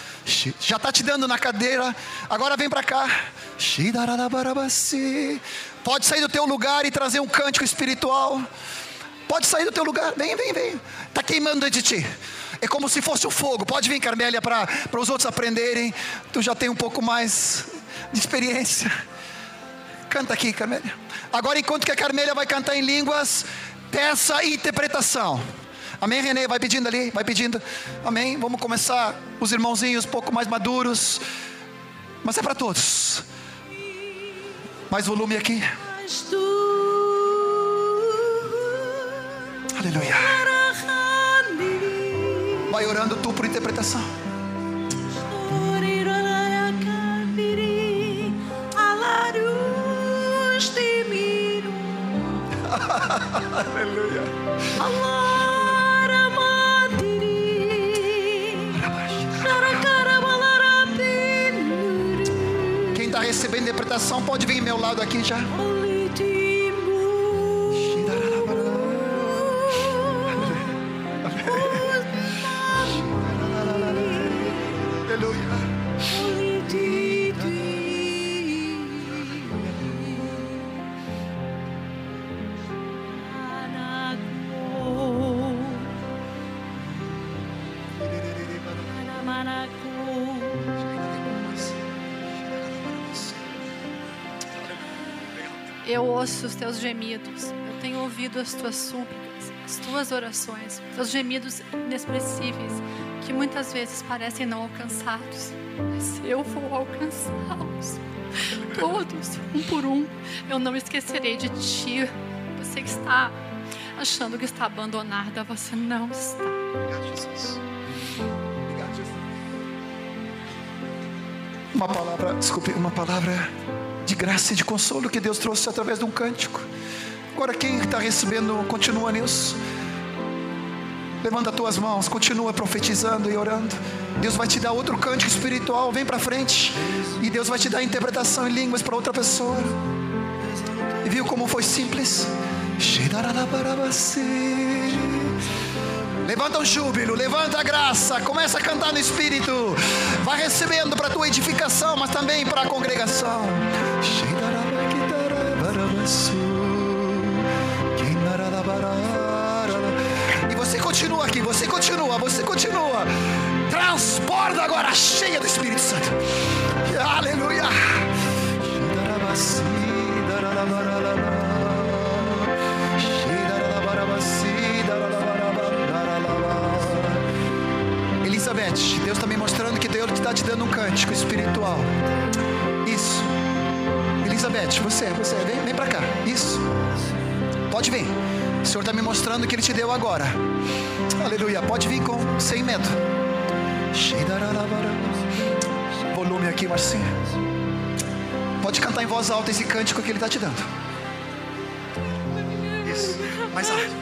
Já está te dando na cadeira. Agora vem para cá. Pode sair do teu lugar e trazer um cântico espiritual. Pode sair do teu lugar. Vem, vem, vem. Está queimando dentro de ti. É como se fosse o fogo. Pode vir, Carmélia, para os outros aprenderem. Tu já tem um pouco mais de experiência. Canta aqui, Carmélia. Agora, enquanto que a Carmélia vai cantar em línguas, peça interpretação. Amém, Renê? Vai pedindo ali, vai pedindo. Amém. Vamos começar. Os irmãozinhos um pouco mais maduros. Mas é para todos. Mais volume aqui. Aleluia. Vai orando tu por interpretação. Aleluia. Recebendo interpretação pode vir meu lado aqui já. Eu ouço os teus gemidos, eu tenho ouvido as tuas súplicas, as tuas orações, teus gemidos inexpressíveis, que muitas vezes parecem não alcançados, mas eu vou alcançá-los. Todos, um por um, eu não esquecerei de ti. Você que está achando que está abandonada, você não está. Obrigado, Jesus. Obrigado, Jesus. Uma palavra, desculpe, uma palavra de graça e de consolo que Deus trouxe através de um cântico. Agora, quem está recebendo, continua nisso. Levanta as tuas mãos, continua profetizando e orando. Deus vai te dar outro cântico espiritual. Vem para frente. E Deus vai te dar interpretação em línguas para outra pessoa. E viu como foi simples? Levanta um júbilo, levanta a graça, começa a cantar no Espírito. Vai recebendo para tua edificação, mas também para a congregação. E você continua aqui, você continua, você continua. Transporta agora, cheia do Espírito Santo. Aleluia. Elizabeth, Deus está me mostrando que Deus está te dando um cântico espiritual. Elizabeth, você, você, vem, vem para cá. Isso. Pode vir. O Senhor está me mostrando que Ele te deu agora. Aleluia. Pode vir com sem medo. Volume aqui, Marcinha. Pode cantar em voz alta esse cântico que Ele está te dando. Isso. Mais alto.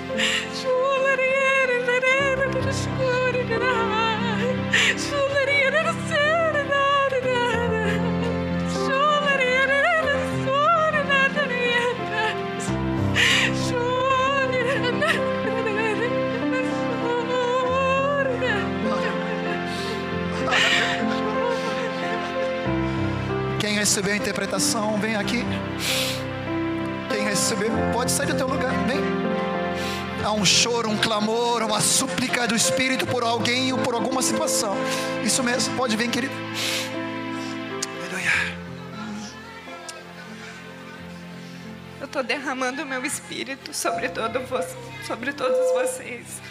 Recebeu a interpretação, vem aqui. Quem recebeu, pode sair do teu lugar, vem. Há um choro, um clamor, uma súplica do Espírito por alguém ou por alguma situação. Isso mesmo, pode vir, querido. Aleluia. Eu estou derramando o meu Espírito sobre, todo sobre todos vocês.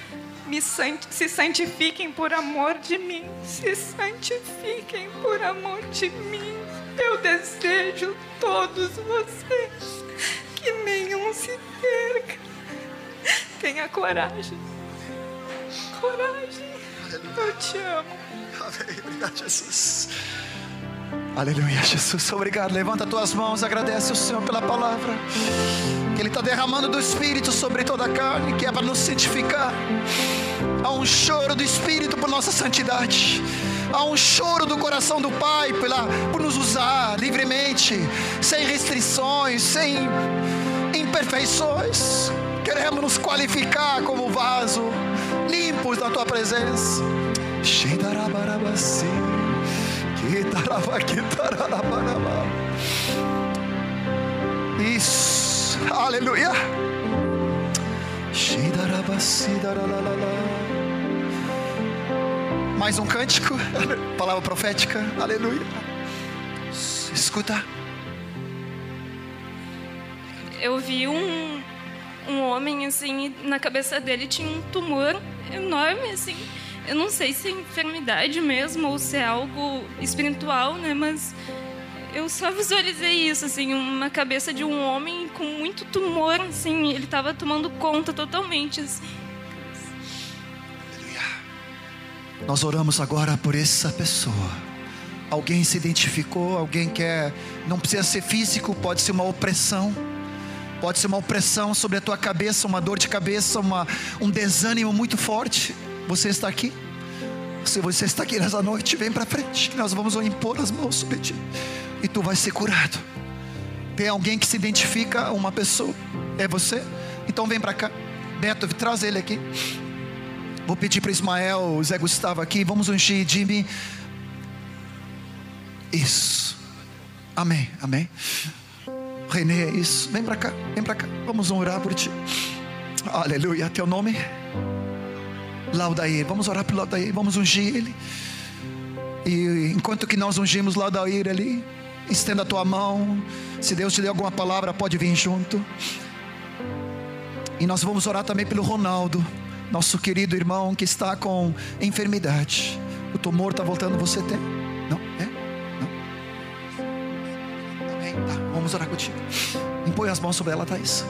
Me se santifiquem por amor de mim. Se santifiquem por amor de mim. Eu desejo todos vocês que nenhum se perca. Tenha coragem. Coragem. Eu te amo. Amém. Obrigado, Jesus. Aleluia, Jesus. Obrigado. Levanta tuas mãos, agradece o Senhor pela palavra. Que Ele está derramando do Espírito sobre toda a carne, que é para nos santificar. Há um choro do Espírito por nossa santidade. Há um choro do coração do Pai pela, por nos usar livremente, sem restrições, sem imperfeições. Queremos nos qualificar como vaso, limpos na tua presença. Isso. Aleluia. Mais um cântico, palavra profética, aleluia. Escuta. eu vi um, um homem assim, na cabeça dele tinha um tumor enorme, assim. Eu não sei se é enfermidade mesmo ou se é algo espiritual, né? Mas eu só visualizei isso, assim, uma cabeça de um homem com muito tumor, assim. Ele estava tomando conta totalmente, assim. Nós oramos agora por essa pessoa. Alguém se identificou, alguém quer, não precisa ser físico, pode ser uma opressão. Pode ser uma opressão sobre a tua cabeça, uma dor de cabeça, uma, um desânimo muito forte. Você está aqui? Se você está aqui nessa noite, vem para frente, que nós vamos impor as mãos sobre ti e tu vai ser curado. Tem alguém que se identifica, uma pessoa, é você? Então vem para cá. Beto, traz ele aqui. Vou pedir para Ismael, Zé Gustavo aqui, vamos ungir Jimmy. Isso. Amém, amém. Renê, é isso. Vem para cá, vem para cá. Vamos orar por ti. Aleluia. Teu nome? Laudair. Vamos orar pelo Laudair. Vamos ungir ele. E enquanto que nós ungimos Laudair ali, estenda a tua mão. Se Deus te deu alguma palavra, pode vir junto. E nós vamos orar também pelo Ronaldo, nosso querido irmão que está com enfermidade. O tumor está voltando, você tem? Não? É? Não? Amém? Tá, vamos orar contigo. Impõe as mãos sobre ela, Thaís.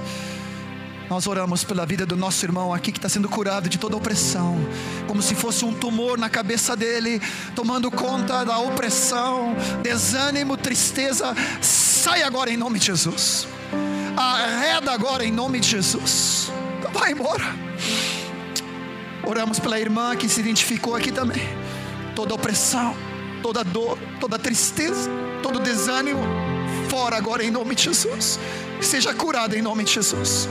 Nós oramos pela vida do nosso irmão aqui que está sendo curado de toda opressão, como se fosse um tumor na cabeça dele, tomando conta da opressão, desânimo, tristeza. Sai agora em nome de Jesus. Arreda agora em nome de Jesus. Vai embora. Oramos pela irmã que se identificou aqui também. Toda opressão, toda dor, toda tristeza, todo desânimo, fora agora em nome de Jesus. Seja curada em nome de Jesus.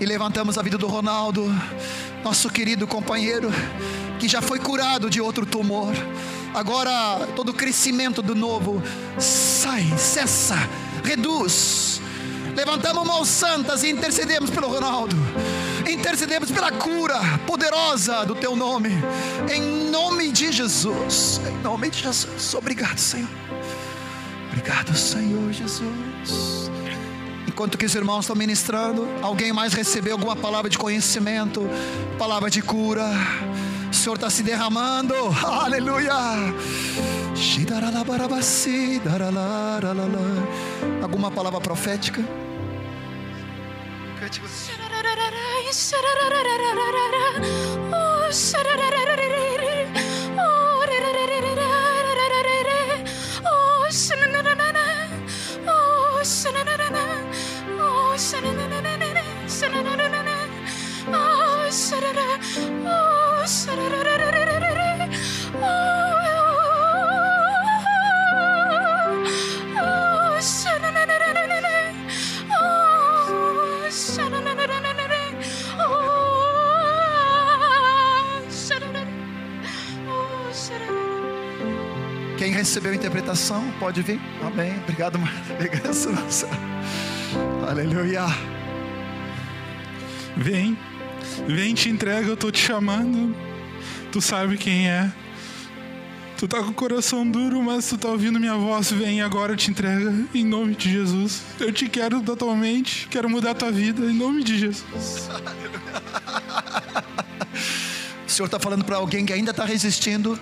E levantamos a vida do Ronaldo, nosso querido companheiro, que já foi curado de outro tumor. Agora todo o crescimento do novo sai, cessa, reduz. Levantamos mãos santas e intercedemos pelo Ronaldo. Intercedemos pela cura poderosa do teu nome. Em nome de Jesus. Em nome de Jesus. Obrigado, Senhor. Obrigado, Senhor Jesus. Enquanto que os irmãos estão ministrando, alguém mais recebeu alguma palavra de conhecimento, palavra de cura. O Senhor está se derramando, aleluia. Alguma palavra profética? Cântico. Quem recebeu a interpretação, pode vir. Amém. Obrigado, Marta. Aleluia. Vem, vem, te entrega, eu tô te chamando. Tu sabe quem é. Tu tá com o coração duro, mas tu tá ouvindo minha voz. Vem agora, te entrega, em nome de Jesus. Eu te quero totalmente, quero mudar a tua vida, em nome de Jesus. O Senhor está falando para alguém que ainda está resistindo.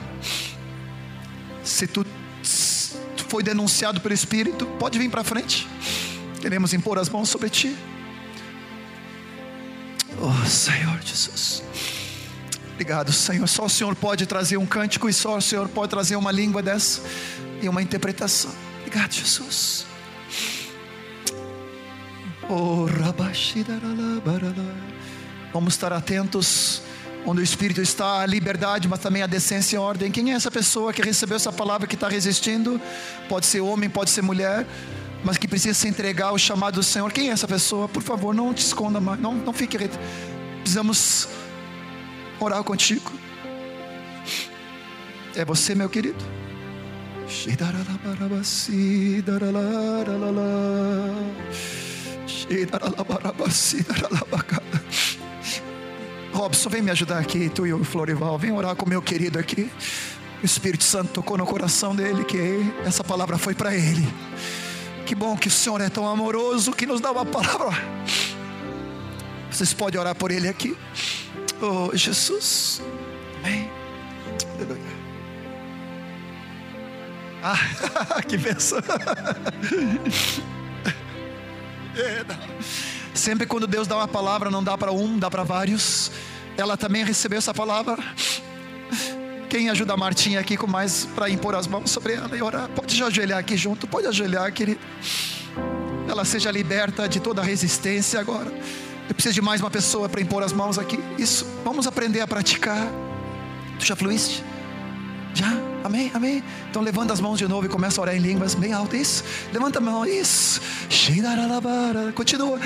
Se tu foi denunciado pelo Espírito, pode vir para frente. Queremos impor as mãos sobre ti. Oh Senhor Jesus. Obrigado, Senhor. Só o Senhor pode trazer um cântico e só o Senhor pode trazer uma língua dessa e uma interpretação. Obrigado, Jesus. Oh, Vamos estar atentos onde o Espírito está, a liberdade, mas também a decência e a ordem. Quem é essa pessoa que recebeu essa palavra que está resistindo? Pode ser homem, pode ser mulher, mas que precisa se entregar ao chamado do Senhor. Quem é essa pessoa? Por favor, não te esconda mais, não, não fique. Precisamos orar contigo. É você, meu querido? Shidaralabarabasi, daralaralala. Robson, vem me ajudar aqui, tu e o Florival. Vem orar com o meu querido aqui. O Espírito Santo tocou no coração dele que essa palavra foi para ele. Que bom que o Senhor é tão amoroso que nos dá uma palavra. Vocês podem orar por ele aqui. Oh, Jesus. Amém. Aleluia. Ah, que bênção. É, não. Sempre quando Deus dá uma palavra, não dá para um, dá para vários. Ela também recebeu essa palavra. Quem ajuda a Martinha aqui com mais para impor as mãos sobre ela e orar? Pode ajoelhar aqui junto, pode ajoelhar, querido. Ela seja liberta de toda resistência agora. Eu preciso de mais uma pessoa para impor as mãos aqui. Isso, vamos aprender a praticar. Tu já fluíste? Já? Amém? Amém? Então levanta as mãos de novo e começa a orar em línguas bem alto. Isso. Levanta a mão. Isso. Continua.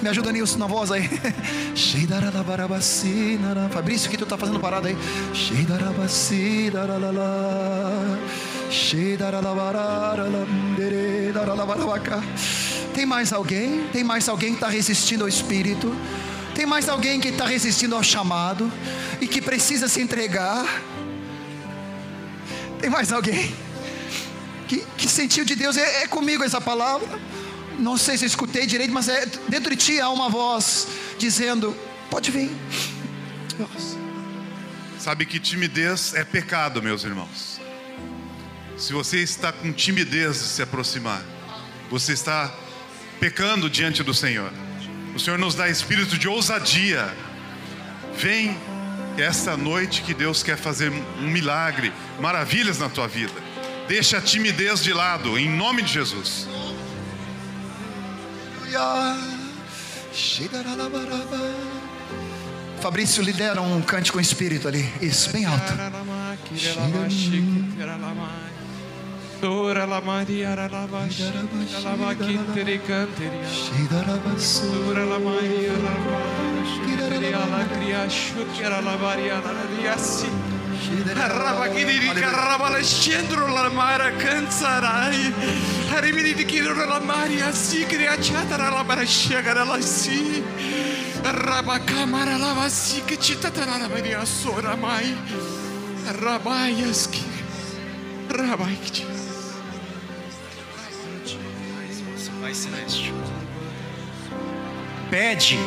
Me ajuda nisso na voz aí. Fabrício, o que tu está fazendo parado aí? Tem mais alguém? Tem mais alguém que está resistindo ao Espírito? Tem mais alguém que está resistindo ao chamado e que precisa se entregar? Tem mais alguém que, que sentiu de Deus? É, é comigo essa palavra. Não sei se eu escutei direito, mas é, dentro de ti há uma voz dizendo: Pode vir. Sabe que timidez é pecado, meus irmãos. Se você está com timidez de se aproximar, você está pecando diante do Senhor. O Senhor nos dá espírito de ousadia. Vem esta noite que Deus quer fazer um milagre, maravilhas na tua vida. Deixa a timidez de lado, em nome de Jesus. Fabrício lidera um cante com espírito ali. Isso, bem alto. Sora la Maria la lava la lava kiteri canteria Sora la Maria la lava la cria shukera la varia la riassi. Raba kidiri karaba la scendro la mara canzarai Harimini di kidro la maria si cria chatara la barashega la si Raba kamara la vasi che citata la maria sora mai. Rabaiaski Rabaiki Pai Celeste. Pede,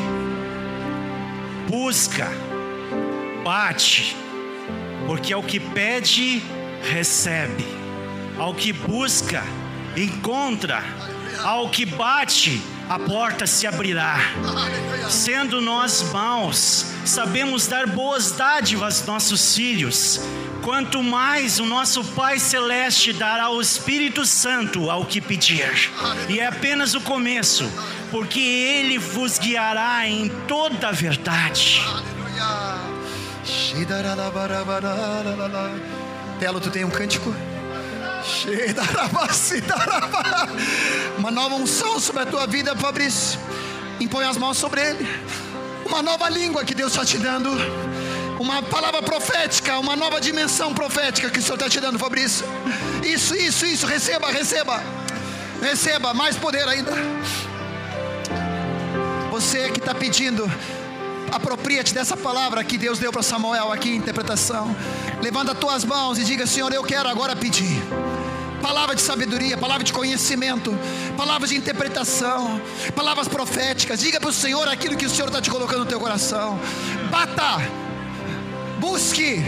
busca, bate, porque ao que pede, recebe, ao que busca, encontra, ao que bate, a porta se abrirá. Sendo nós maus, sabemos dar boas dádivas aos nossos filhos. Quanto mais o nosso Pai Celeste dará o Espírito Santo ao que pedir. E é apenas o começo, porque Ele vos guiará em toda a verdade. Telo, tu tem um cântico? Uma nova unção sobre a tua vida, Fabrício. Impõe as mãos sobre ele. Uma nova língua que Deus está te dando. Uma palavra profética, uma nova dimensão profética que o Senhor está te dando, Fabrício. Isso, isso, isso. Receba, receba. Receba mais poder ainda. Você que está pedindo, apropria-te dessa palavra que Deus deu para Samuel aqui interpretação. Levanta as tuas mãos e diga: Senhor, eu quero agora pedir. Palavra de sabedoria, palavra de conhecimento, palavras de interpretação, palavras proféticas. Diga para o Senhor aquilo que o Senhor está te colocando no teu coração. Bata, busque,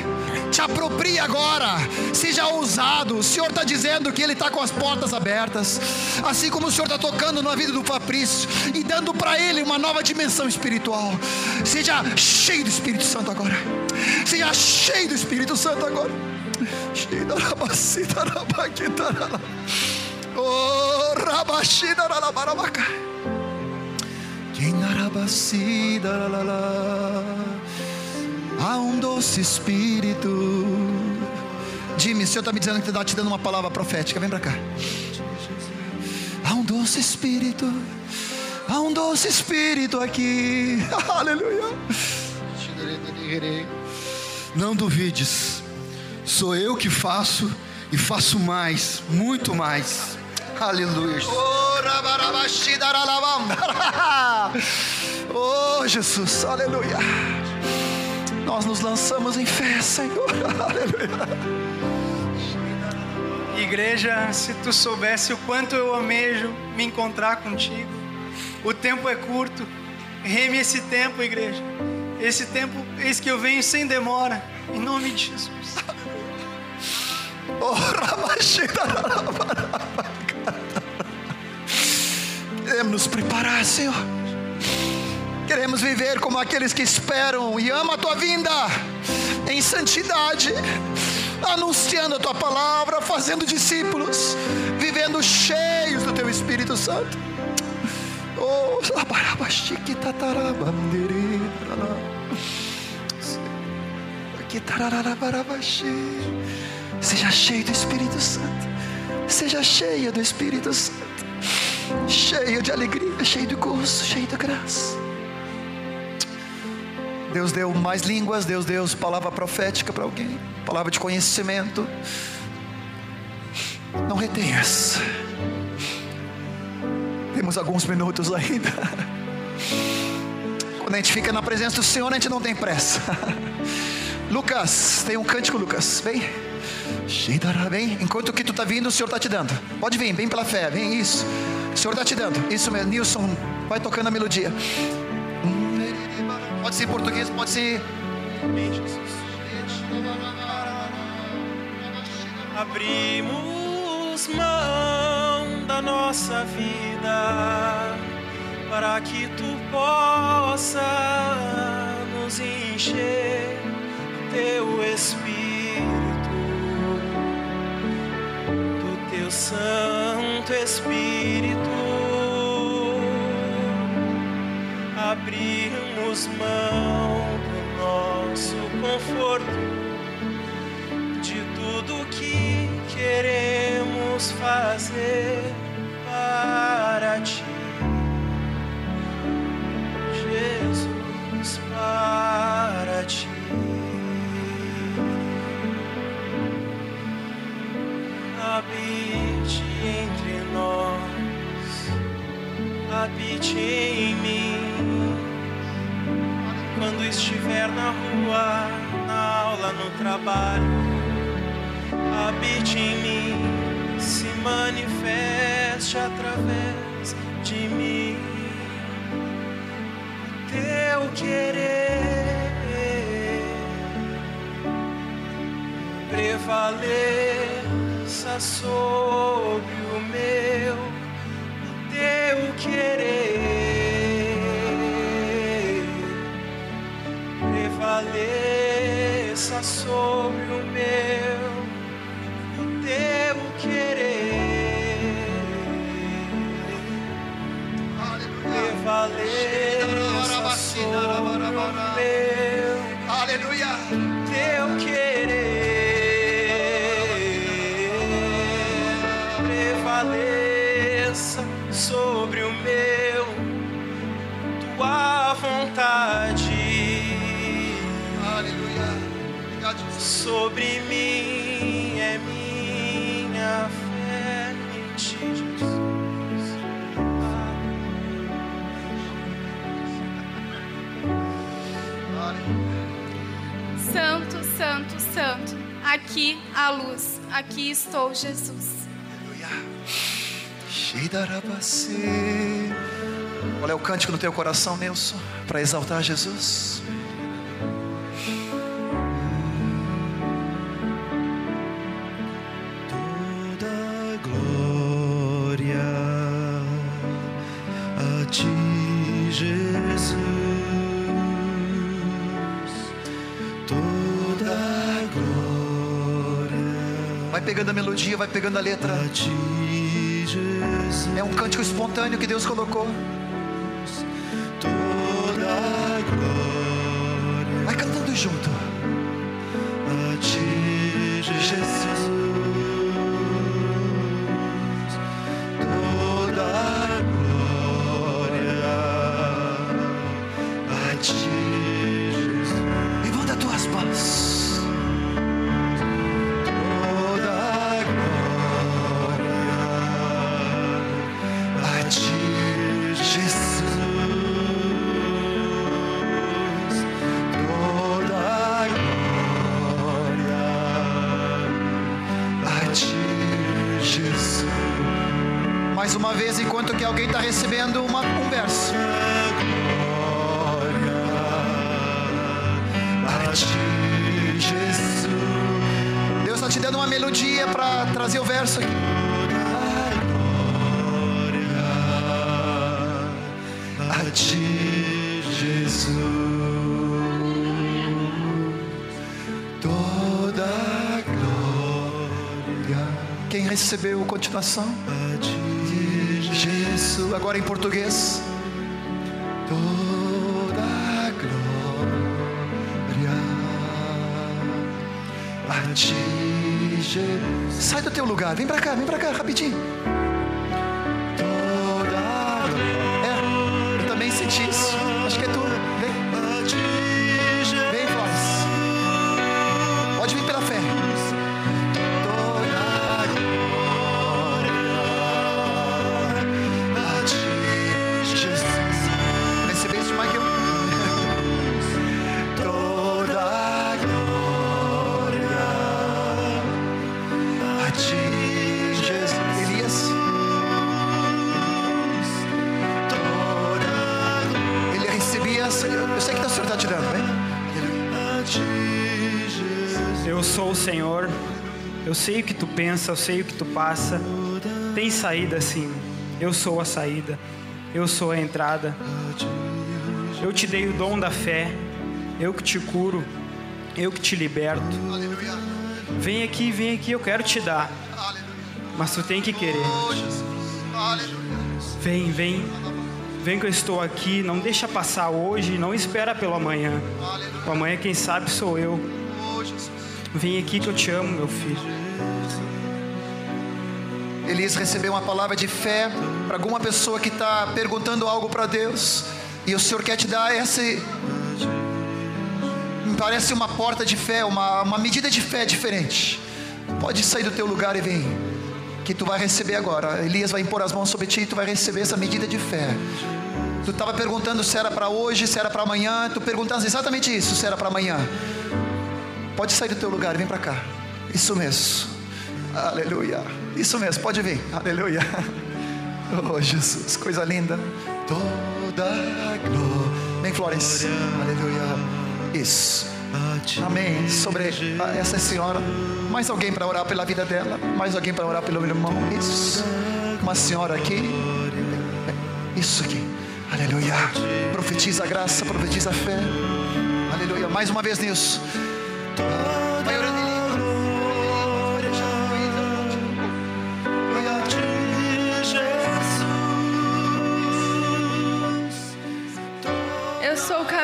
te aproprie agora, seja ousado. O Senhor está dizendo que Ele está com as portas abertas, assim como o Senhor está tocando na vida do Fabrício e dando para ele uma nova dimensão espiritual. Seja cheio do Espírito Santo agora, seja cheio do Espírito Santo agora. Oh. Há um doce espírito. Jimmy, o Senhor está me dizendo que está te dando uma palavra profética. Vem para cá. Há um doce espírito. Há um doce espírito aqui. Aleluia. Não duvides Sou eu que faço e faço mais, muito mais. Aleluia. Oh, Jesus, aleluia. Nós nos lançamos em fé, Senhor. Aleluia. Igreja, se tu soubesse o quanto eu almejo me encontrar contigo. O tempo é curto. Reme esse tempo, igreja. Esse tempo, eis que eu venho sem demora. Em nome de Jesus. Queremos nos preparar, Senhor. Queremos viver como aqueles que esperam e amam a tua vinda em santidade, anunciando a tua palavra, fazendo discípulos, vivendo cheios do teu Espírito Santo. Oh, Seja cheio do Espírito Santo. Seja cheio do Espírito Santo. Cheio de alegria, cheio de gozo, cheio de graça. Deus deu mais línguas, Deus deu palavra profética para alguém, palavra de conhecimento. Não retenhas. Temos alguns minutos ainda. Quando a gente fica na presença do Senhor, a gente não tem pressa. Lucas, tem um cântico, Lucas. Vem. Vem. Enquanto que tu está vindo, o Senhor está te dando. Pode vir, vem pela fé. Vem, isso. O Senhor está te dando. Isso mesmo. Nilson, vai tocando a melodia. Pode ser em português, pode ser. Abrimos mão da nossa vida para que tu possa nos encher teu Espírito, teu Santo Espírito. Abrimos mão do nosso conforto, de tudo que queremos fazer para ti. Jesus, para ti. Habite em mim. Quando estiver na rua, na aula, no trabalho, habite em mim, se manifeste através de mim. Teu querer prevaleça sobre o meu, querer prevaleça sobre Sobre mim é minha fé em ti, Jesus. Santo, santo, santo. Aqui a luz. Aqui estou, Jesus. Qual é o cântico no teu coração, Nelson? Para exaltar Jesus? Melodia, vai pegando a letra. É um cântico espontâneo que Deus colocou. Vai cantando junto. Recebeu continuação? Jesus. Agora em português. Toda glória. A ti, Jesus. Sai do teu lugar, vem para cá, vem para cá, rapidinho. Eu sei o que tu pensa, eu sei o que tu passa. Tem saída sim. Eu sou a saída. Eu sou a entrada. Eu te dei o dom da fé. Eu que te curo. Eu que te liberto. Vem aqui, vem aqui, eu quero te dar. Mas tu tem que querer. Vem, vem. Vem que eu estou aqui. Não deixa passar hoje. Não espera pelo amanhã. O amanhã, quem sabe, sou eu. Vem aqui que eu te amo, meu filho. Elias recebeu uma palavra de fé para alguma pessoa que está perguntando algo para Deus. E o Senhor quer te dar esse. Me parece uma porta de fé, uma, uma medida de fé diferente. Pode sair do teu lugar e vem. Que tu vai receber agora. Elias vai impor as mãos sobre ti e tu vai receber essa medida de fé. Tu estava perguntando se era para hoje, se era para amanhã. Tu perguntaste exatamente isso, se era para amanhã. Pode sair do teu lugar e vem para cá. Isso mesmo. Aleluia. Isso mesmo, pode vir. Aleluia. Oh, Jesus, coisa linda. Toda glória Vem, Florence. Aleluia. Isso. Amém. Sobre essa senhora. Mais alguém para orar pela vida dela. Mais alguém para orar pelo meu irmão. Isso. Uma senhora aqui. Isso aqui. Aleluia. Profetiza a graça, profetiza a fé. Aleluia. Mais uma vez nisso.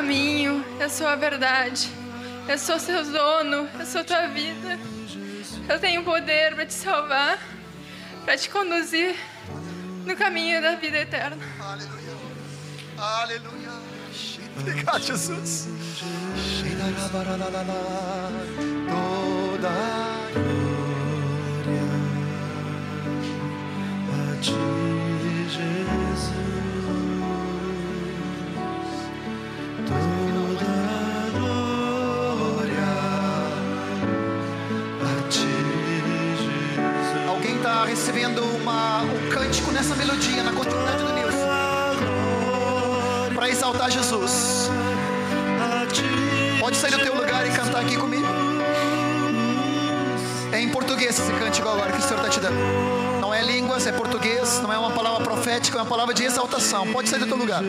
Caminho, eu sou a verdade. Eu sou seu dono, eu sou tua vida. Eu tenho poder para te salvar, para te conduzir no caminho da vida eterna. Aleluia. Obrigado, Jesus. Toda glória a ti, Jesus. Um cântico nessa melodia, na continuidade do Nilson. Para exaltar Jesus. Pode sair do teu lugar e cantar aqui comigo. É em português esse cântico agora que o Senhor está te dando. Não é línguas, é português, não é uma palavra profética, é uma palavra de exaltação. Pode sair do teu lugar.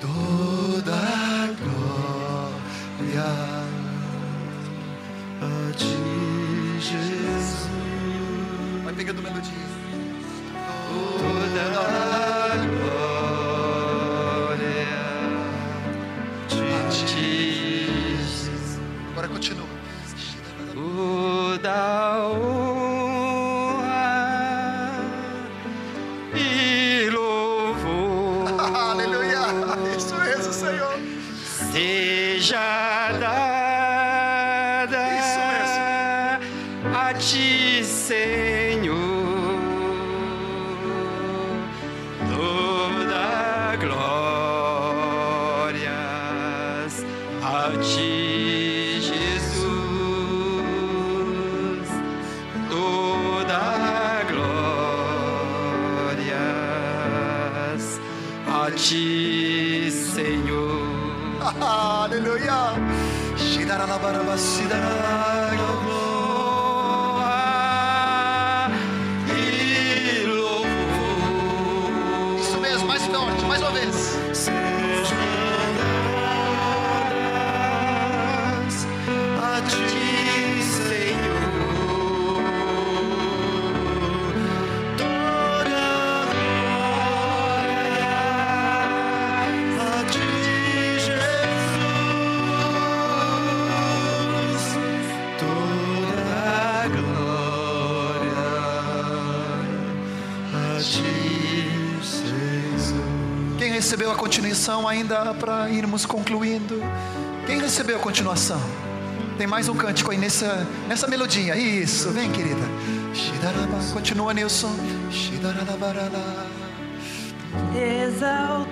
Toda glória a ti, ti, Senhor. Aleluia. Shidaralabarabashidara. Continuação ainda para irmos concluindo? Quem recebeu a continuação? Tem mais um cântico aí nessa, nessa melodia. Isso, vem querida. Continua, Nilson. Exaltado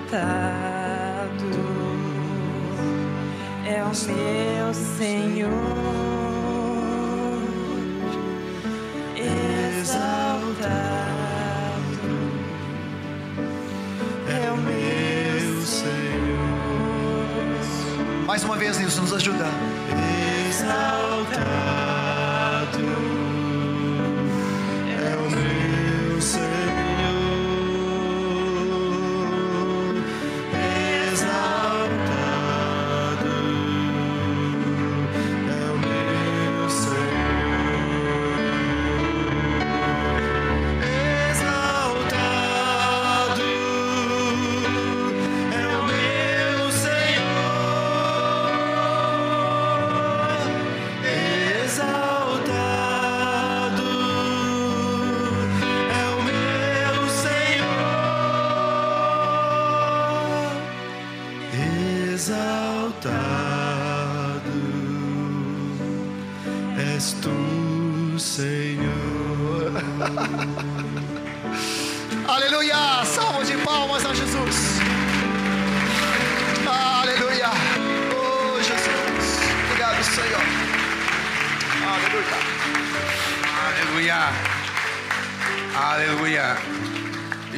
é o meu Senhor, exaltado Mais uma vez, Nilson, nos ajuda. exaltado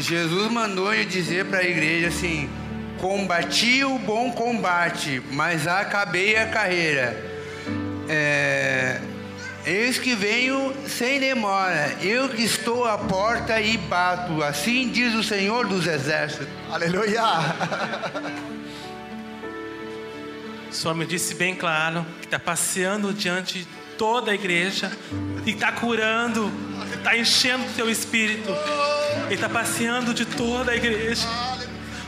Jesus mandou eu dizer para a igreja assim: combati o bom combate, mas acabei a carreira. É, eis que venho sem demora, eu que estou à porta e bato, assim diz o Senhor dos Exércitos. Aleluia. O Senhor me disse bem claro que está passeando diante de toda a igreja e está curando, está enchendo o teu espírito. Ele está passeando de toda a igreja,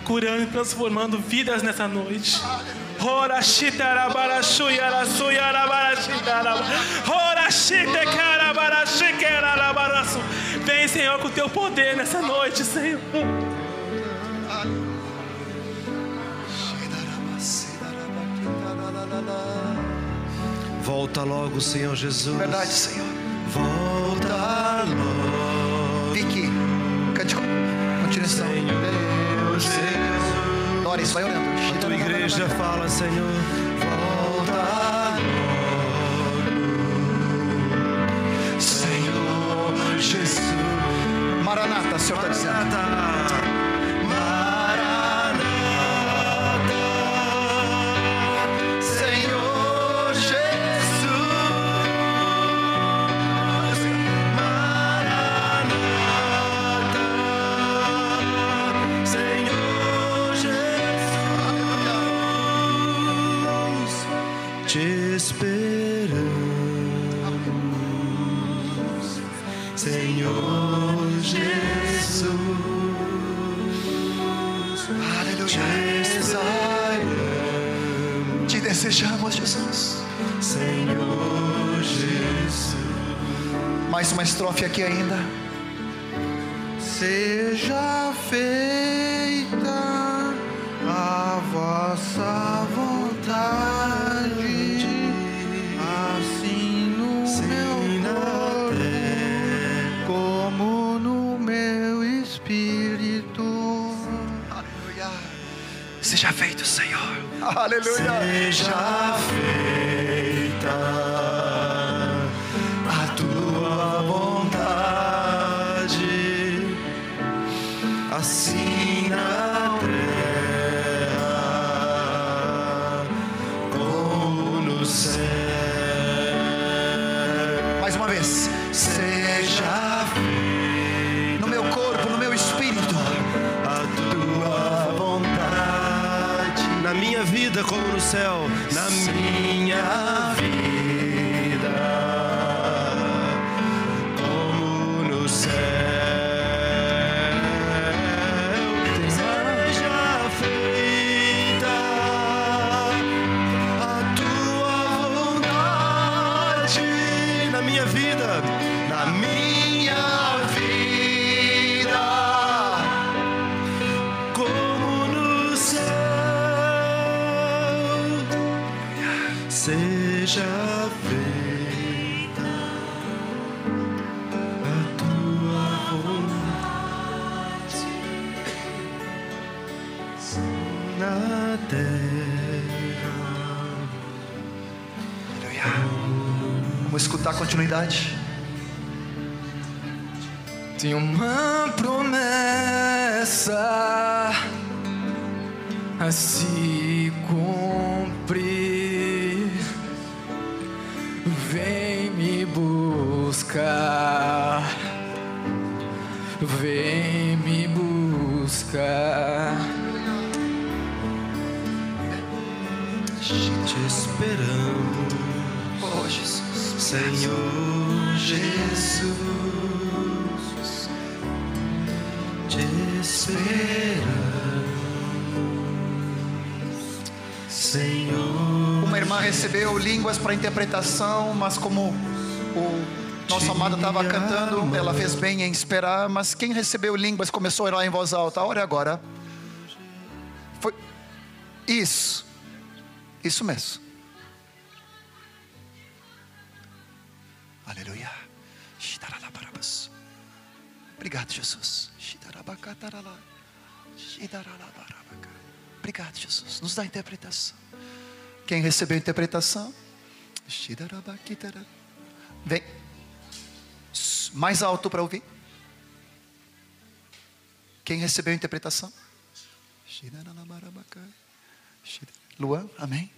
curando e transformando vidas nessa noite. Ora. Vem, Senhor, com o teu poder nessa noite, Senhor. Volta logo, Senhor Jesus. Verdade, Senhor. Volta logo. Continuação. Deus, Senhor. Doris, vai orando. A tua igreja fala, Senhor. Volta. Senhor Jesus. Maranata, o Senhor está dizendo. Estrofe aqui ainda. Seja feita a vossa vontade, assim no meu corpo como no meu espírito. Seja feito, Senhor. Aleluia. Seja feita interpretação, mas como o nosso amado estava cantando, ela fez bem em esperar. Mas quem recebeu línguas começou a orar em voz alta. Ore agora. Foi isso, isso mesmo. Aleluia. Obrigado, Jesus. Obrigado, Jesus. Nos dá interpretação. Quem recebeu interpretação? Vem. Mais alto para ouvir. Quem recebeu interpretação? Shidaralabarabaka. Shida- Luan, amém.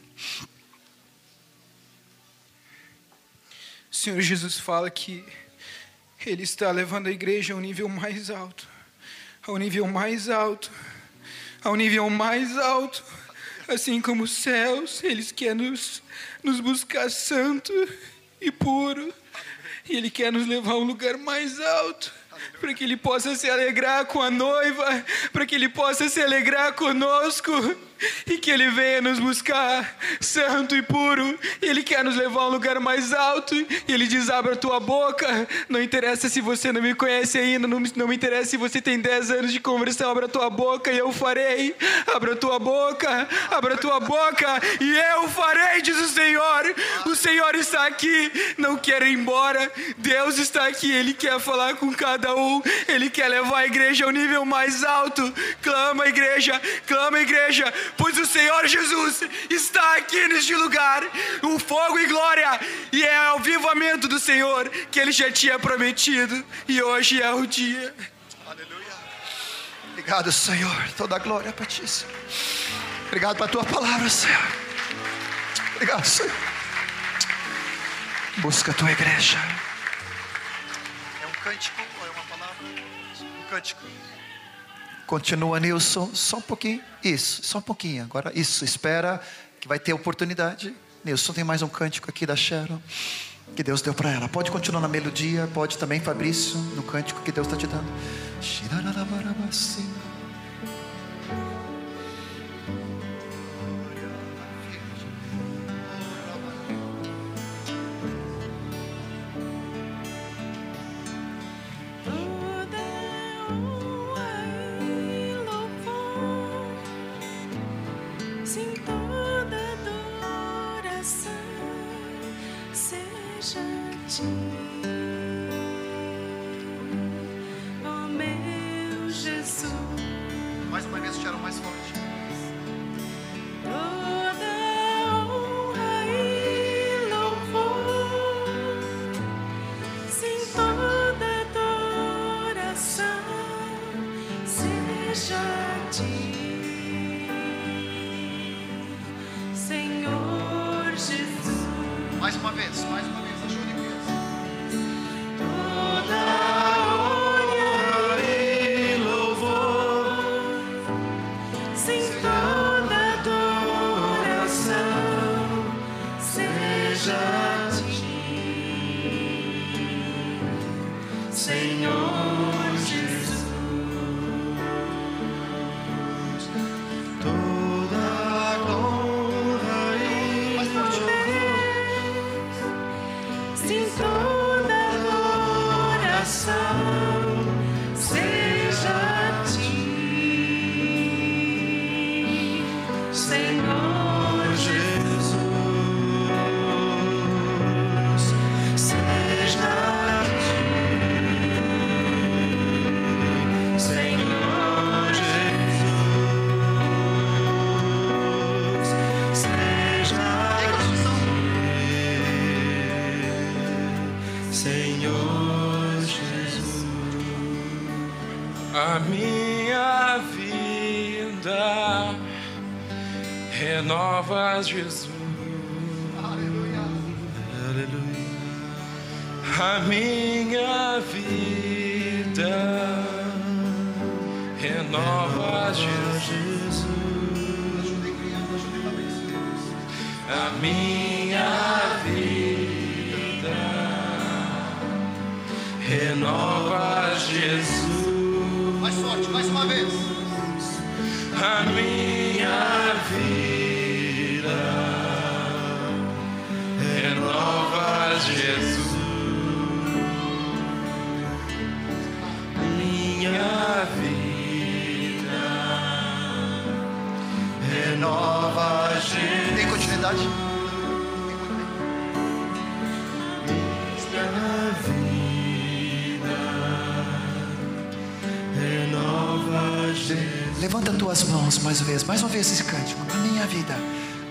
O Senhor Jesus fala que Ele está levando a igreja ao nível mais alto, ao nível mais alto, ao nível mais alto. Assim como os céus, eles querem nos, nos buscar santo e puro. E Ele quer nos levar a um lugar mais alto. Para que Ele possa se alegrar com a noiva, para que Ele possa se alegrar conosco e que Ele venha nos buscar santo e puro. Ele quer nos levar a um lugar mais alto e Ele diz: abra tua boca. Não interessa se você não me conhece ainda, não me, não me interessa se você tem 10 anos de conversão, abra tua boca e eu farei. Abra tua boca, abra tua boca e eu farei, diz o Senhor. O Senhor está aqui, não quer ir embora. Deus está aqui, Ele quer falar com cada um, Ele quer levar a igreja ao nível mais alto. Clama, igreja, clama, igreja, pois o Senhor Jesus está aqui neste lugar. O fogo e glória, e é o avivamento do Senhor que Ele já tinha prometido, e hoje é o dia. Obrigado, Senhor. Toda a glória para ti, Senhor. Obrigado pela tua palavra, Senhor. Obrigado, Senhor. Busca a tua igreja. É um cântico ou é uma palavra? Um cântico. Continua, Nilson. Só um pouquinho. Isso, só um pouquinho. Agora, isso. Espera que vai ter oportunidade. Nilson, tem mais um cântico aqui da Sharon. Que Deus deu para ela. Pode continuar na melodia. Pode também, Fabrício, no cântico que Deus está te dando. Mais uma vez, Sharon, mais forte. novas, Jesus. A minha vida renova, Jesus. Mais forte, mais uma vez. A minha verdade? Vida renova Jesus. Levanta tuas mãos mais uma vez, mais uma vez esse cântico. A minha vida,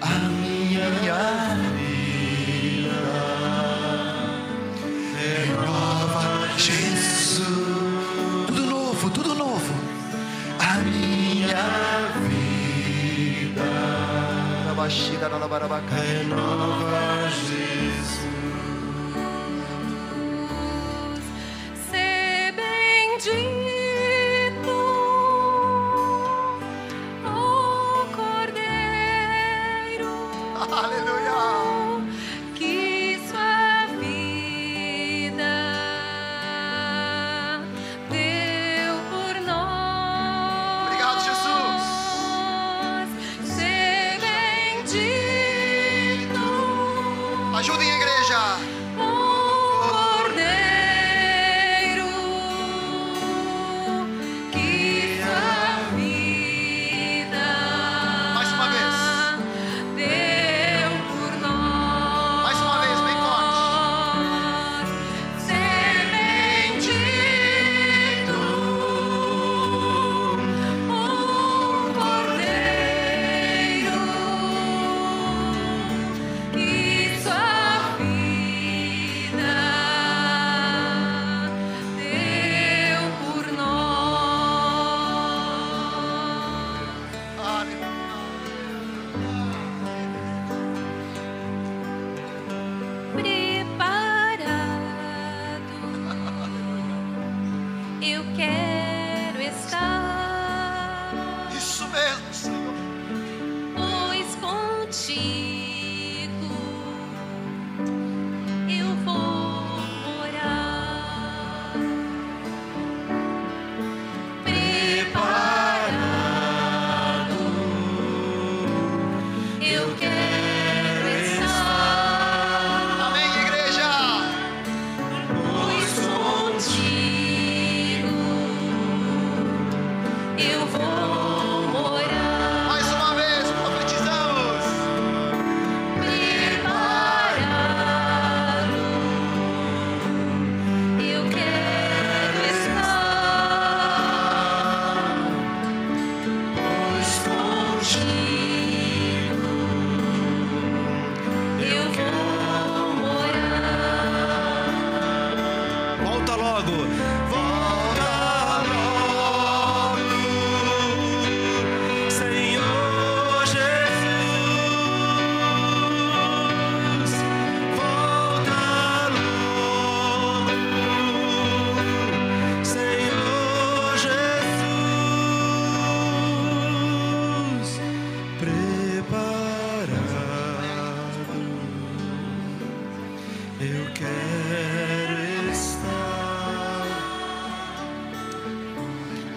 a, minha, vida. Renova, Jesus. Ser bendito. Quero estar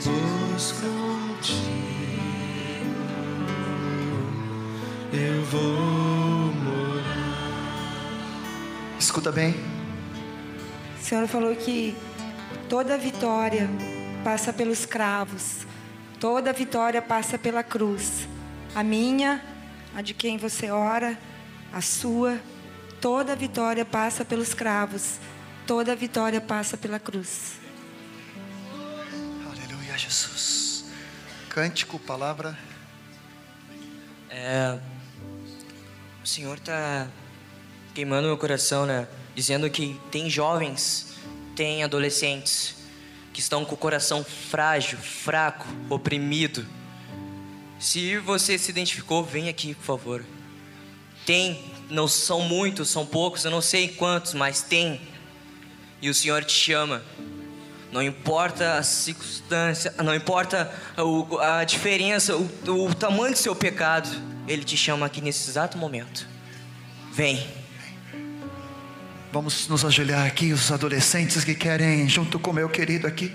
luz contigo. Eu vou morar. Escuta bem. O Senhor falou que toda vitória passa pelos cravos, toda vitória passa pela cruz. A minha, a de quem você ora, a sua, toda vitória passa pelos cravos, toda vitória passa pela cruz. Aleluia, Jesus. Cântico, palavra. É, o Senhor está queimando meu coração, né? Dizendo que tem jovens, tem adolescentes que estão com o coração frágil, fraco, oprimido. Se você se identificou, vem aqui, por favor. Tem, não são muitos, são poucos, eu não sei quantos, mas tem. E o Senhor te chama. Não importa a circunstância, não importa a diferença, o, o tamanho do seu pecado, Ele te chama aqui nesse exato momento. Vem. Vamos nos ajoelhar aqui, os adolescentes que querem, junto com o meu querido aqui.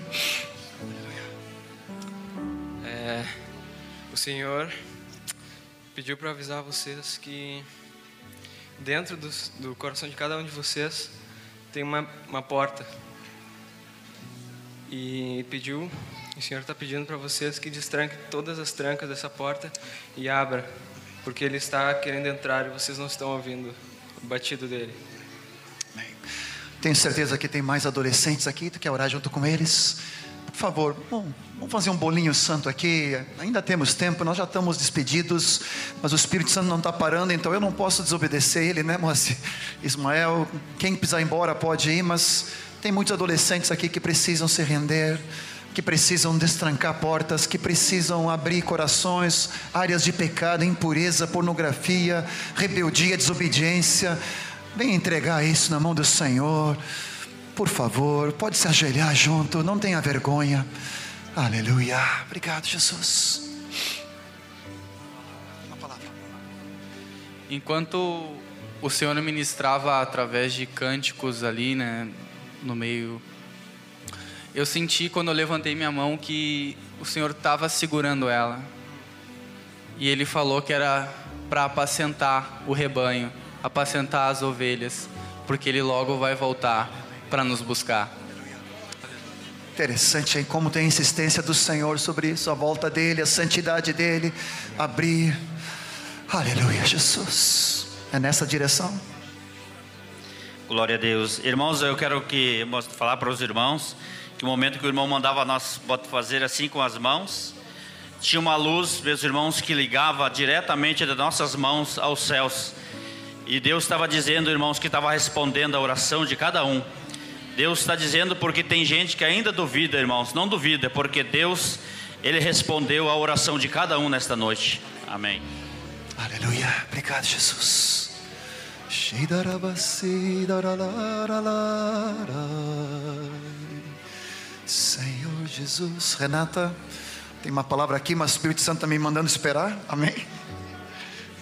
É, o Senhor pediu para avisar vocês que dentro dos- do, coração de cada um de vocês tem uma, uma porta. E pediu, o Senhor está pedindo para vocês que destranque todas as trancas dessa porta e abra, porque Ele está querendo entrar e vocês não estão ouvindo o batido dele. Tenho certeza que tem mais adolescentes aqui. Tu quer orar junto com eles? Por favor, bom, vamos fazer um bolinho santo aqui. Ainda temos tempo, nós já estamos despedidos, mas o Espírito Santo não está parando, então eu não posso desobedecer ele, né, Moacir? Ismael, quem precisar ir embora pode ir, mas tem muitos adolescentes aqui que precisam se render, que precisam destrancar portas, que precisam abrir corações, áreas de pecado, impureza, pornografia, rebeldia, desobediência. Venha entregar isso na mão do Senhor. Por favor, pode se ajoelhar junto, não tenha vergonha. Aleluia. Obrigado, Jesus. Enquanto o Senhor ministrava através de cânticos ali, né, no meio, eu senti quando eu levantei minha mão que o Senhor estava segurando ela. E Ele falou que era para apacentar o rebanho, apacentar as ovelhas, porque Ele logo vai voltar para nos buscar. Interessante, hein? Como tem a insistência do Senhor sobre isso, a volta dele, a santidade dele, abrir. Aleluia, Jesus. É nessa direção? Glória a Deus. Irmãos, eu quero que mostre- falar para os irmãos que o momento que o irmão mandava nós fazer assim com as mãos, tinha uma luz, meus irmãos, que ligava diretamente das nossas mãos aos céus. E Deus estava dizendo, irmãos, que estava respondendo a oração de cada um. Deus está dizendo porque tem gente que ainda duvida, irmãos. Não duvida, porque Deus, Ele respondeu a oração de cada um nesta noite. Amém. Aleluia. Obrigado, Jesus. Senhor Jesus. Renata, tem uma palavra aqui, mas o Espírito Santo está me mandando esperar. Amém?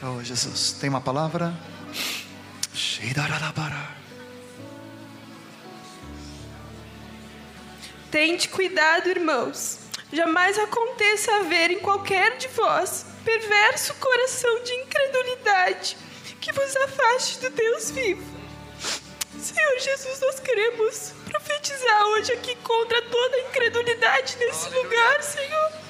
Oh, Jesus. Tem uma palavra? Tente cuidado, irmãos. Jamais aconteça haver em qualquer de vós perverso coração de incredulidade que vos afaste do Deus vivo. Senhor Jesus, nós queremos profetizar hoje aqui contra toda a incredulidade nesse lugar, Senhor.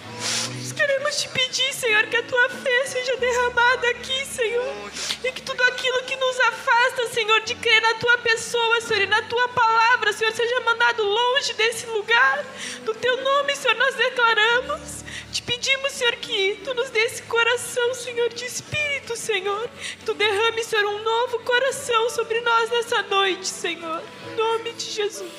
Queremos te pedir, Senhor, que a tua fé seja derramada aqui, Senhor. E que tudo aquilo que nos afasta, Senhor, de crer na tua pessoa, Senhor, e na tua palavra, Senhor, seja mandado longe desse lugar. Do teu nome, Senhor, nós declaramos. Te pedimos, Senhor, que tu nos dê esse coração, Senhor, de espírito, Senhor. Que tu derrame, Senhor, um novo coração sobre nós nessa noite, Senhor. Em nome de Jesus.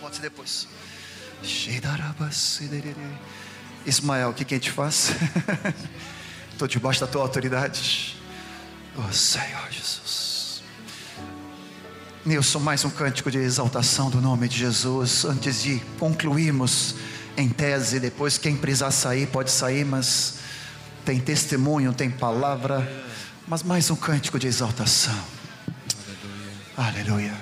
Pode ser depois. Ismael, o que, que a gente faz? Estou debaixo da tua autoridade. Oh Senhor Jesus. Nilson, mais um cântico de exaltação do nome de Jesus. Antes de concluirmos em tese, depois quem precisar sair pode sair, mas tem testemunho, tem palavra, mas mais um cântico de exaltação. Aleluia.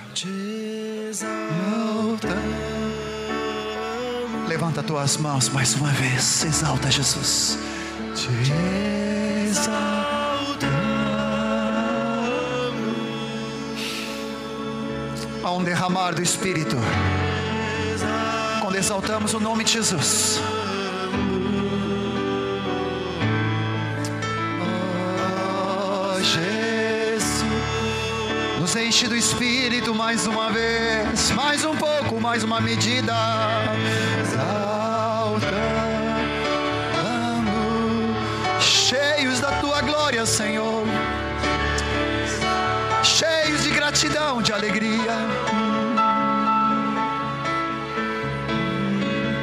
Levanta tuas mãos mais uma vez, exalta Jesus. Te Há um derramar do Espírito. Quando exaltamos o nome de Jesus. Nos enche do Espírito mais uma vez, mais um pouco, mais uma medida. Exaltamos, cheios da tua glória, Senhor, cheios de gratidão, de alegria.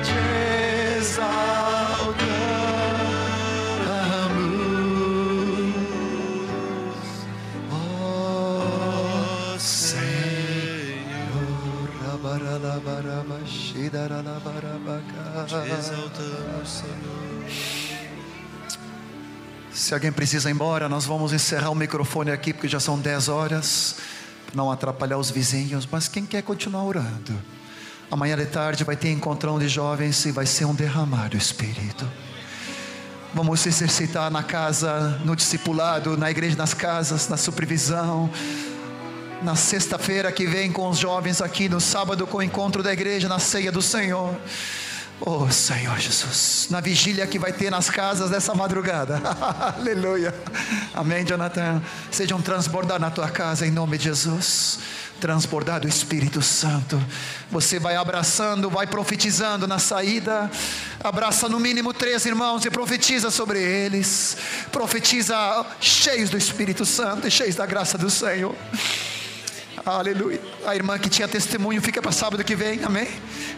Te Te exaltamos, Senhor. Se alguém precisa ir embora, nós vamos encerrar o microfone aqui, porque já são 10 horas, para não atrapalhar os vizinhos. Mas quem quer continuar orando? Amanhã de tarde vai ter encontrão de jovens e vai ser um derramar do Espírito. Vamos se exercitar na casa, no discipulado, na igreja, nas casas, na supervisão. Na sexta-feira que vem com os jovens aqui, no sábado com o encontro da igreja, na ceia do Senhor. Oh Senhor Jesus, na vigília que vai ter nas casas dessa madrugada, aleluia, amém, Jonathan. Sejam transbordados na tua casa em nome de Jesus, transbordar do Espírito Santo. Você vai abraçando, vai profetizando na saída, abraça no mínimo três irmãos e profetiza sobre eles, profetiza cheios do Espírito Santo e cheios da graça do Senhor. Aleluia. A irmã que tinha testemunho fica para sábado que vem, amém?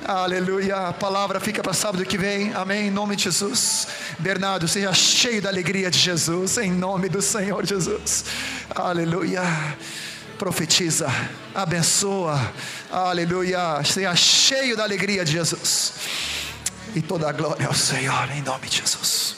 Aleluia. A palavra fica para sábado que vem, amém? Em nome de Jesus. Bernardo, seja cheio da alegria de Jesus, em nome do Senhor Jesus. Aleluia. Profetiza, abençoa, aleluia. Seja cheio da alegria de Jesus. E toda a glória ao Senhor, em nome de Jesus.